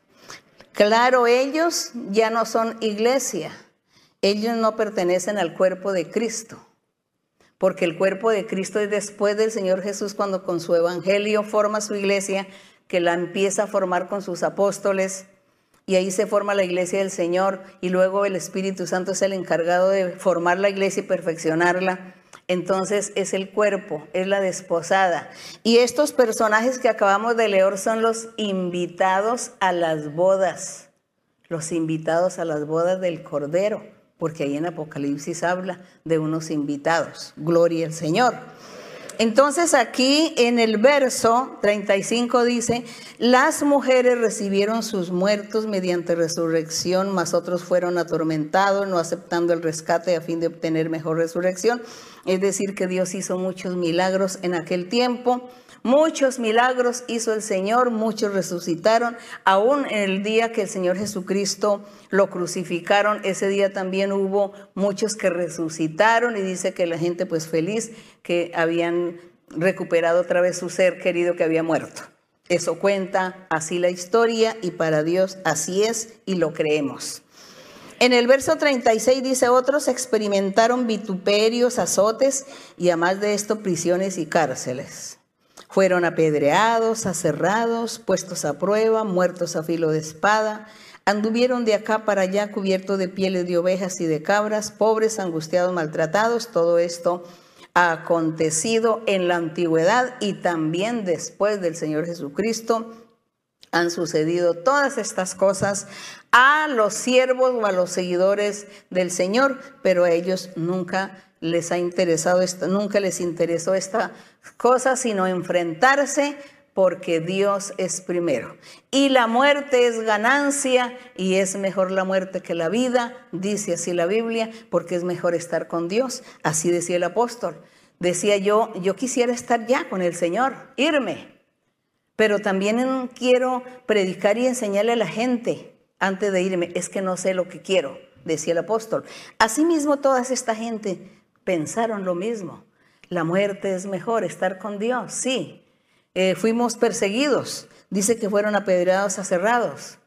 Claro, ellos ya no son iglesia, ellos no pertenecen al cuerpo de Cristo porque el cuerpo de Cristo es después del Señor Jesús cuando con su evangelio forma su iglesia, que la empieza a formar con sus apóstoles y ahí se forma la iglesia del Señor y luego el Espíritu Santo es el encargado de formar la iglesia y perfeccionarla. Entonces es el cuerpo, es la desposada. Y estos personajes que acabamos de leer son los invitados a las bodas, los invitados a las bodas del Cordero, porque ahí en Apocalipsis habla de unos invitados. Gloria al Señor. Entonces aquí en el verso 35 dice, las mujeres recibieron sus muertos mediante resurrección, mas otros fueron atormentados, no aceptando el rescate a fin de obtener mejor resurrección. Es decir, que Dios hizo muchos milagros en aquel tiempo. Muchos milagros hizo el Señor, muchos resucitaron. Aún en el día que el Señor Jesucristo lo crucificaron, ese día también hubo muchos que resucitaron y dice que la gente pues feliz que habían recuperado otra vez su ser querido que había muerto. Eso cuenta así la historia y para Dios así es y lo creemos. En el verso 36 dice, otros experimentaron vituperios, azotes y además de esto prisiones y cárceles. Fueron apedreados, aserrados, puestos a prueba, muertos a filo de espada. Anduvieron de acá para allá cubiertos de pieles de ovejas y de cabras, pobres, angustiados, maltratados. Todo esto ha acontecido en la antigüedad y también después del Señor Jesucristo. Han sucedido todas estas cosas a los siervos o a los seguidores del Señor, pero a ellos nunca les ha interesado esto, nunca les interesó esta cosa, sino enfrentarse porque Dios es primero. Y la muerte es ganancia y es mejor la muerte que la vida, dice así la Biblia, porque es mejor estar con Dios, así decía el apóstol. Decía yo, yo quisiera estar ya con el Señor, irme, pero también quiero predicar y enseñarle a la gente antes de irme, es que no sé lo que quiero, decía el apóstol. Asimismo, toda esta gente pensaron lo mismo. La muerte es mejor, estar con Dios, sí. Eh, fuimos perseguidos, dice que fueron apedreados, aserrados.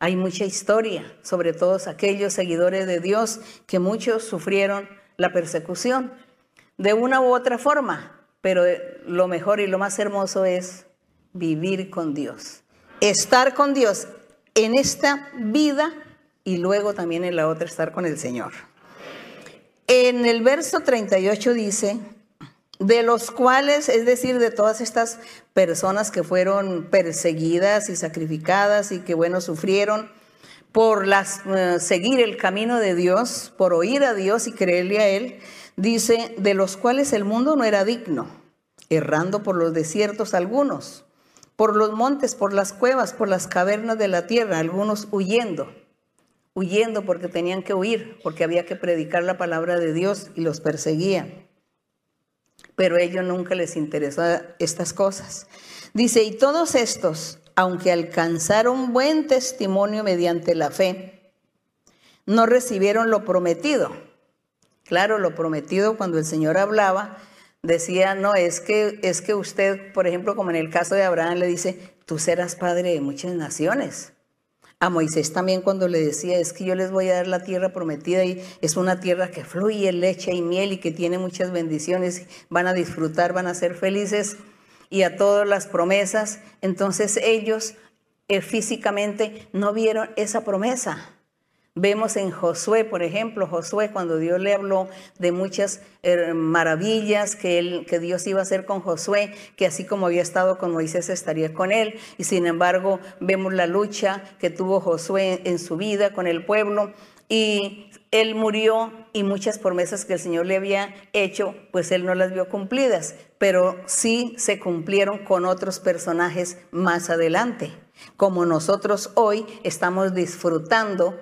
Hay mucha historia sobre todos aquellos seguidores de Dios que muchos sufrieron la persecución de una u otra forma, pero lo mejor y lo más hermoso es vivir con Dios, estar con Dios en esta vida y luego también en la otra estar con el Señor. En el verso 38 dice, de los cuales, es decir, de todas estas personas que fueron perseguidas y sacrificadas y que, bueno, sufrieron por las, eh, seguir el camino de Dios, por oír a Dios y creerle a Él, dice, de los cuales el mundo no era digno, errando por los desiertos algunos, por los montes, por las cuevas, por las cavernas de la tierra, algunos huyendo huyendo porque tenían que huir, porque había que predicar la palabra de Dios y los perseguían. Pero a ellos nunca les interesó estas cosas. Dice, y todos estos, aunque alcanzaron buen testimonio mediante la fe, no recibieron lo prometido. Claro, lo prometido cuando el Señor hablaba, decía, no, es que, es que usted, por ejemplo, como en el caso de Abraham, le dice, tú serás padre de muchas naciones. A Moisés también cuando le decía, es que yo les voy a dar la tierra prometida y es una tierra que fluye leche y miel y que tiene muchas bendiciones, van a disfrutar, van a ser felices y a todas las promesas. Entonces ellos eh, físicamente no vieron esa promesa. Vemos en Josué, por ejemplo, Josué cuando Dios le habló de muchas eh, maravillas que, él, que Dios iba a hacer con Josué, que así como había estado con Moisés estaría con él. Y sin embargo vemos la lucha que tuvo Josué en su vida con el pueblo. Y él murió y muchas promesas que el Señor le había hecho, pues él no las vio cumplidas, pero sí se cumplieron con otros personajes más adelante, como nosotros hoy estamos disfrutando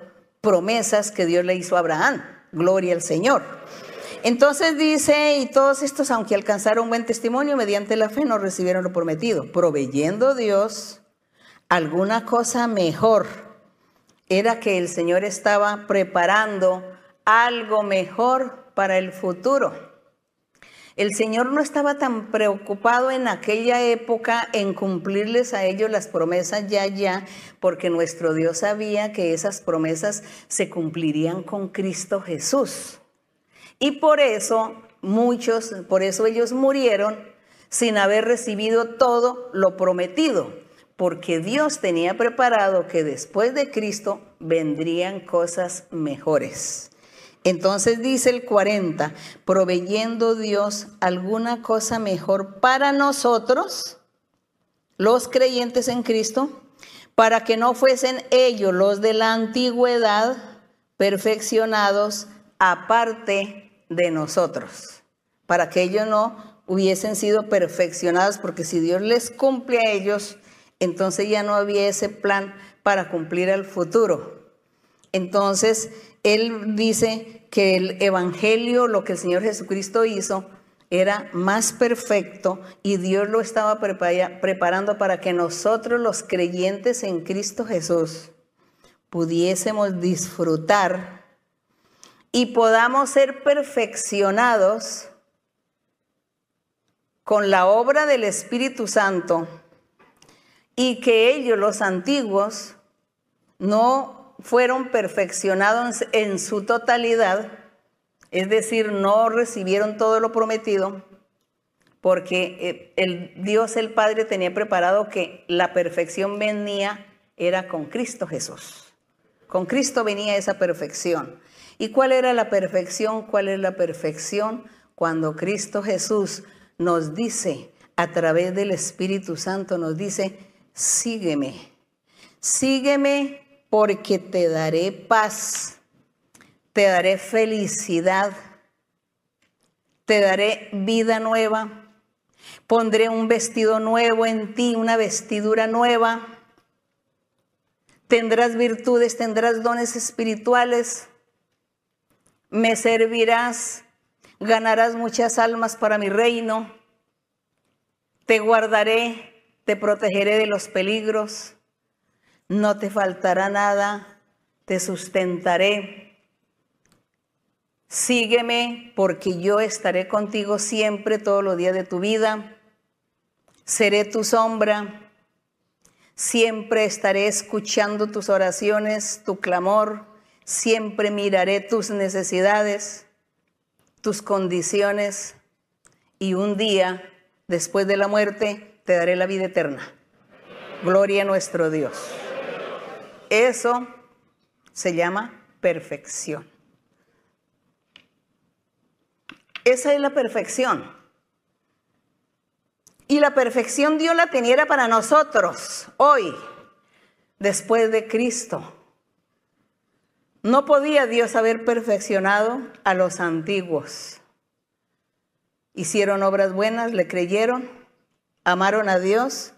promesas que Dios le hizo a Abraham. Gloria al Señor. Entonces dice, y todos estos, aunque alcanzaron buen testimonio mediante la fe, no recibieron lo prometido, proveyendo Dios alguna cosa mejor. Era que el Señor estaba preparando algo mejor para el futuro. El Señor no estaba tan preocupado en aquella época en cumplirles a ellos las promesas ya, ya, porque nuestro Dios sabía que esas promesas se cumplirían con Cristo Jesús. Y por eso muchos, por eso ellos murieron sin haber recibido todo lo prometido, porque Dios tenía preparado que después de Cristo vendrían cosas mejores. Entonces dice el 40, proveyendo Dios alguna cosa mejor para nosotros, los creyentes en Cristo, para que no fuesen ellos los de la antigüedad perfeccionados aparte de nosotros, para que ellos no hubiesen sido perfeccionados, porque si Dios les cumple a ellos, entonces ya no había ese plan para cumplir el futuro. Entonces, él dice que el Evangelio, lo que el Señor Jesucristo hizo, era más perfecto y Dios lo estaba preparando para que nosotros los creyentes en Cristo Jesús pudiésemos disfrutar y podamos ser perfeccionados con la obra del Espíritu Santo y que ellos, los antiguos, no fueron perfeccionados en su totalidad, es decir, no recibieron todo lo prometido, porque eh, el Dios el Padre tenía preparado que la perfección venía era con Cristo Jesús. Con Cristo venía esa perfección. ¿Y cuál era la perfección? ¿Cuál es la perfección? Cuando Cristo Jesús nos dice, a través del Espíritu Santo, nos dice, sígueme, sígueme porque te daré paz, te daré felicidad, te daré vida nueva, pondré un vestido nuevo en ti, una vestidura nueva, tendrás virtudes, tendrás dones espirituales, me servirás, ganarás muchas almas para mi reino, te guardaré te protegeré de los peligros, no te faltará nada, te sustentaré. Sígueme porque yo estaré contigo siempre todos los días de tu vida. Seré tu sombra. Siempre estaré escuchando tus oraciones, tu clamor. Siempre miraré tus necesidades, tus condiciones. Y un día, después de la muerte, te daré la vida eterna. Gloria a nuestro Dios. Eso se llama perfección. Esa es la perfección. Y la perfección Dios la tenía para nosotros hoy, después de Cristo. No podía Dios haber perfeccionado a los antiguos. Hicieron obras buenas, le creyeron, amaron a Dios,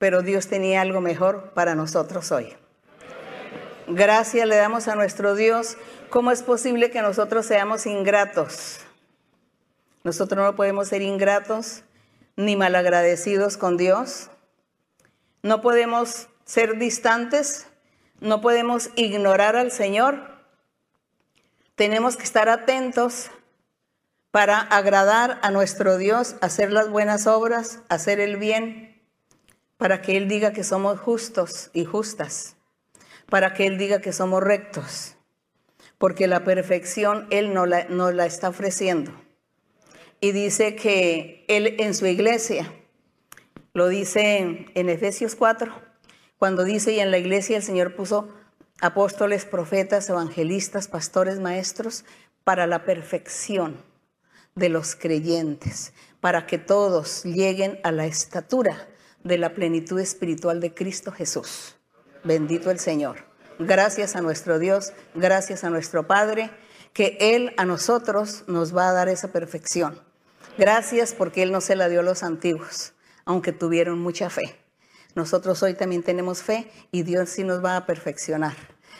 pero Dios tenía algo mejor para nosotros hoy. Gracias le damos a nuestro Dios. ¿Cómo es posible que nosotros seamos ingratos? Nosotros no podemos ser ingratos ni malagradecidos con Dios. No podemos ser distantes, no podemos ignorar al Señor. Tenemos que estar atentos para agradar a nuestro Dios, hacer las buenas obras, hacer el bien, para que Él diga que somos justos y justas, para que Él diga que somos rectos, porque la perfección Él nos la, la está ofreciendo. Y dice que Él en su iglesia, lo dice en Efesios 4, cuando dice, y en la iglesia el Señor puso apóstoles, profetas, evangelistas, pastores, maestros, para la perfección de los creyentes, para que todos lleguen a la estatura de la plenitud espiritual de Cristo Jesús. Bendito el Señor. Gracias a nuestro Dios, gracias a nuestro Padre, que Él a nosotros nos va a dar esa perfección. Gracias porque Él no se la dio a los antiguos, aunque tuvieron mucha fe. Nosotros hoy también tenemos fe y Dios sí nos va a perfeccionar,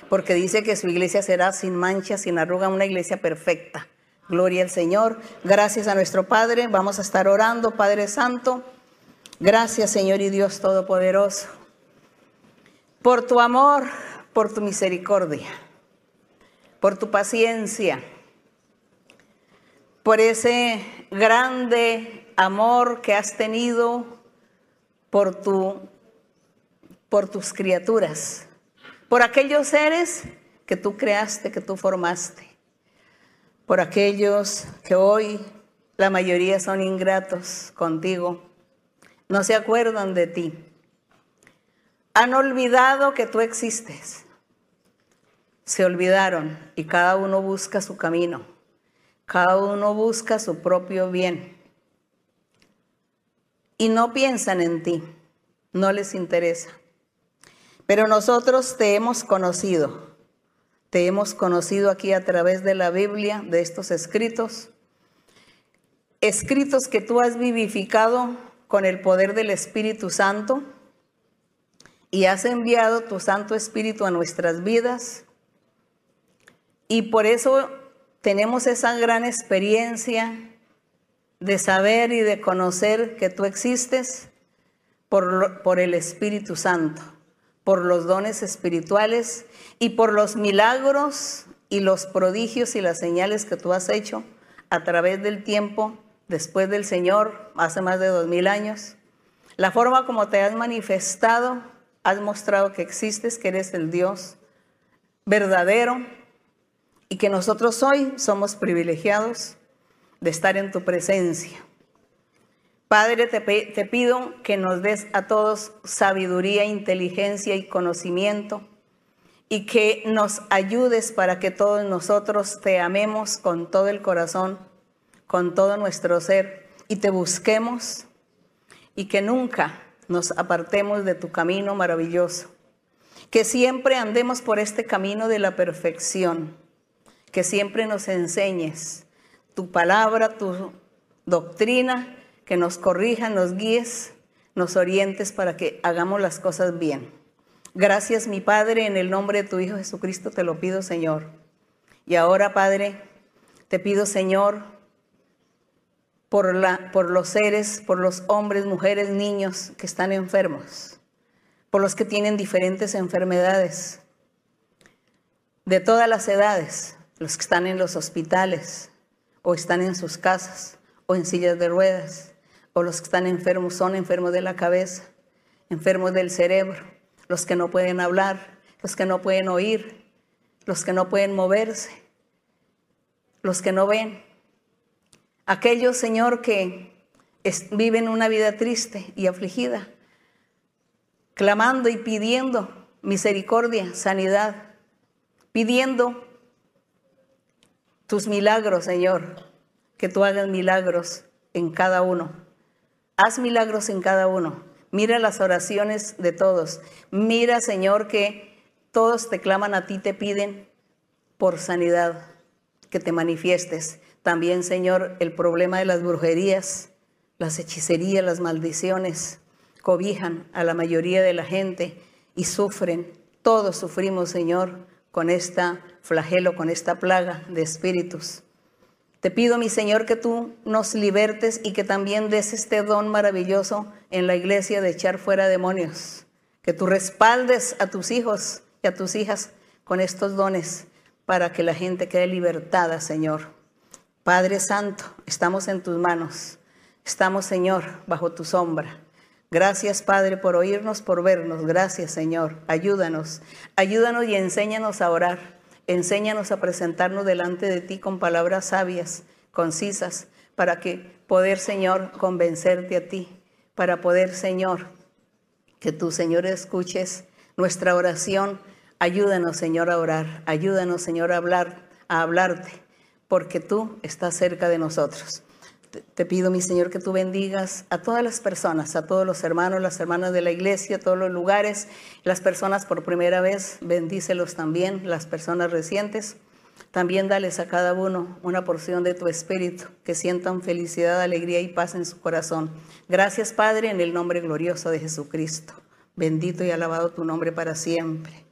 porque dice que su iglesia será sin mancha, sin arruga, una iglesia perfecta Gloria al Señor. Gracias a nuestro Padre. Vamos a estar orando, Padre Santo. Gracias, Señor y Dios Todopoderoso, por tu amor, por tu misericordia, por tu paciencia, por ese grande amor que has tenido por, tu, por tus criaturas, por aquellos seres que tú creaste, que tú formaste por aquellos que hoy la mayoría son ingratos contigo. No se acuerdan de ti. Han olvidado que tú existes. Se olvidaron y cada uno busca su camino. Cada uno busca su propio bien. Y no piensan en ti. No les interesa. Pero nosotros te hemos conocido. Te hemos conocido aquí a través de la Biblia, de estos escritos. Escritos que tú has vivificado con el poder del Espíritu Santo y has enviado tu Santo Espíritu a nuestras vidas. Y por eso tenemos esa gran experiencia de saber y de conocer que tú existes por, por el Espíritu Santo, por los dones espirituales y por los milagros y los prodigios y las señales que tú has hecho a través del tiempo después del Señor, hace más de dos mil años. La forma como te has manifestado, has mostrado que existes, que eres el Dios verdadero y que nosotros hoy somos privilegiados de estar en tu presencia. Padre, te, pido que nos des a todos sabiduría, inteligencia y conocimiento y que nos ayudes para que todos nosotros te amemos con todo el corazón con todo nuestro ser y te busquemos y que nunca nos apartemos de tu camino maravilloso. Que siempre andemos por este camino de la perfección. Que siempre nos enseñes tu palabra, tu doctrina, que nos corrija, nos guíes, nos orientes para que hagamos las cosas bien. Gracias mi Padre, en el nombre de tu Hijo Jesucristo te lo pido Señor. Y ahora Padre, te pido Señor, por, la, por los seres, por los hombres, mujeres, niños que están enfermos, por los que tienen diferentes enfermedades, de todas las edades, los que están en los hospitales o están en sus casas o en sillas de ruedas, o los que están enfermos son enfermos de la cabeza, enfermos del cerebro, los que no pueden hablar, los que no pueden oír, los que no pueden moverse, los que no ven, Aquellos, Señor, que viven una vida triste y afligida, clamando y pidiendo misericordia, sanidad, pidiendo tus milagros, Señor, que tú hagas milagros en cada uno. Haz milagros en cada uno. Mira las oraciones de todos. Mira, Señor, que todos te claman a ti, te piden por sanidad, que te manifiestes. También, Señor, el problema de las brujerías, las hechicerías, las maldiciones, cobijan a la mayoría de la gente y sufren. Todos sufrimos, Señor, con esta flagelo, con esta plaga de espíritus. Te pido, mi Señor, que tú nos libertes y que también des este don maravilloso en la iglesia de echar fuera demonios. Que tú respaldes a tus hijos y a tus hijas con estos dones para que la gente quede libertada, Señor. Padre Santo, estamos en tus manos. Estamos, Señor, bajo tu sombra. Gracias, Padre, por oírnos, por vernos. Gracias, Señor. Ayúdanos. Ayúdanos y enséñanos a orar. Enséñanos a presentarnos delante de ti con palabras sabias, concisas, para que poder, Señor, convencerte a ti. Para poder, Señor, que tú, Señor, escuches nuestra oración. Ayúdanos, Señor, a orar. Ayúdanos, Señor, a hablar, a hablarte porque tú estás cerca de nosotros. Te pido, mi Señor, que tú bendigas a todas las personas, a todos los hermanos, las hermanas de la iglesia, a todos los lugares, las personas por primera vez, bendícelos también, las personas recientes. También dales a cada uno una porción de tu espíritu, que sientan felicidad, alegría y paz en su corazón. Gracias, Padre, en el nombre glorioso de Jesucristo. Bendito y alabado tu nombre para siempre.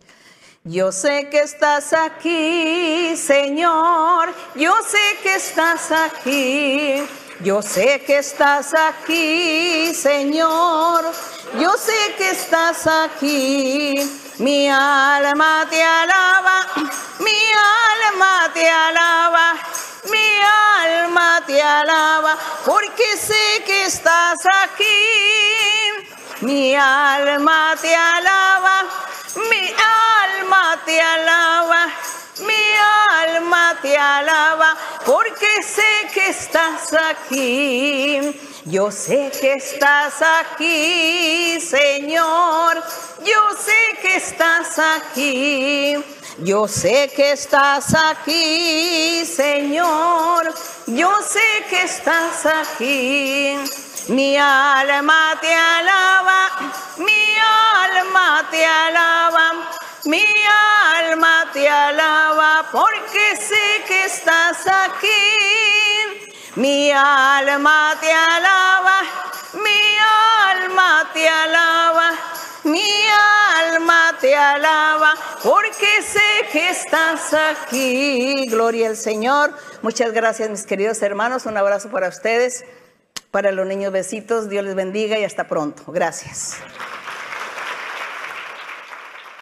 Yo sé que estás aquí, Señor. Yo sé que estás aquí. Yo sé que estás aquí, Señor. Yo sé que estás aquí. Mi alma te alaba. Mi alma te alaba. Mi alma te alaba. Porque sé que estás aquí. Mi alma te alaba. Mi alma te alaba, mi alma te alaba, porque sé que estás aquí. Yo sé que estás aquí, Señor. Yo sé que estás aquí. Yo sé que estás aquí, Señor. Yo sé que estás aquí. Mi alma te alaba, mi alma te alaba, mi alma te alaba, porque sé que estás aquí. Mi alma te alaba, mi alma te alaba, mi alma te alaba, porque sé que estás aquí. Gloria al Señor. Muchas gracias, mis queridos hermanos. Un abrazo para ustedes. Para los niños, besitos. Dios les bendiga y hasta pronto. Gracias.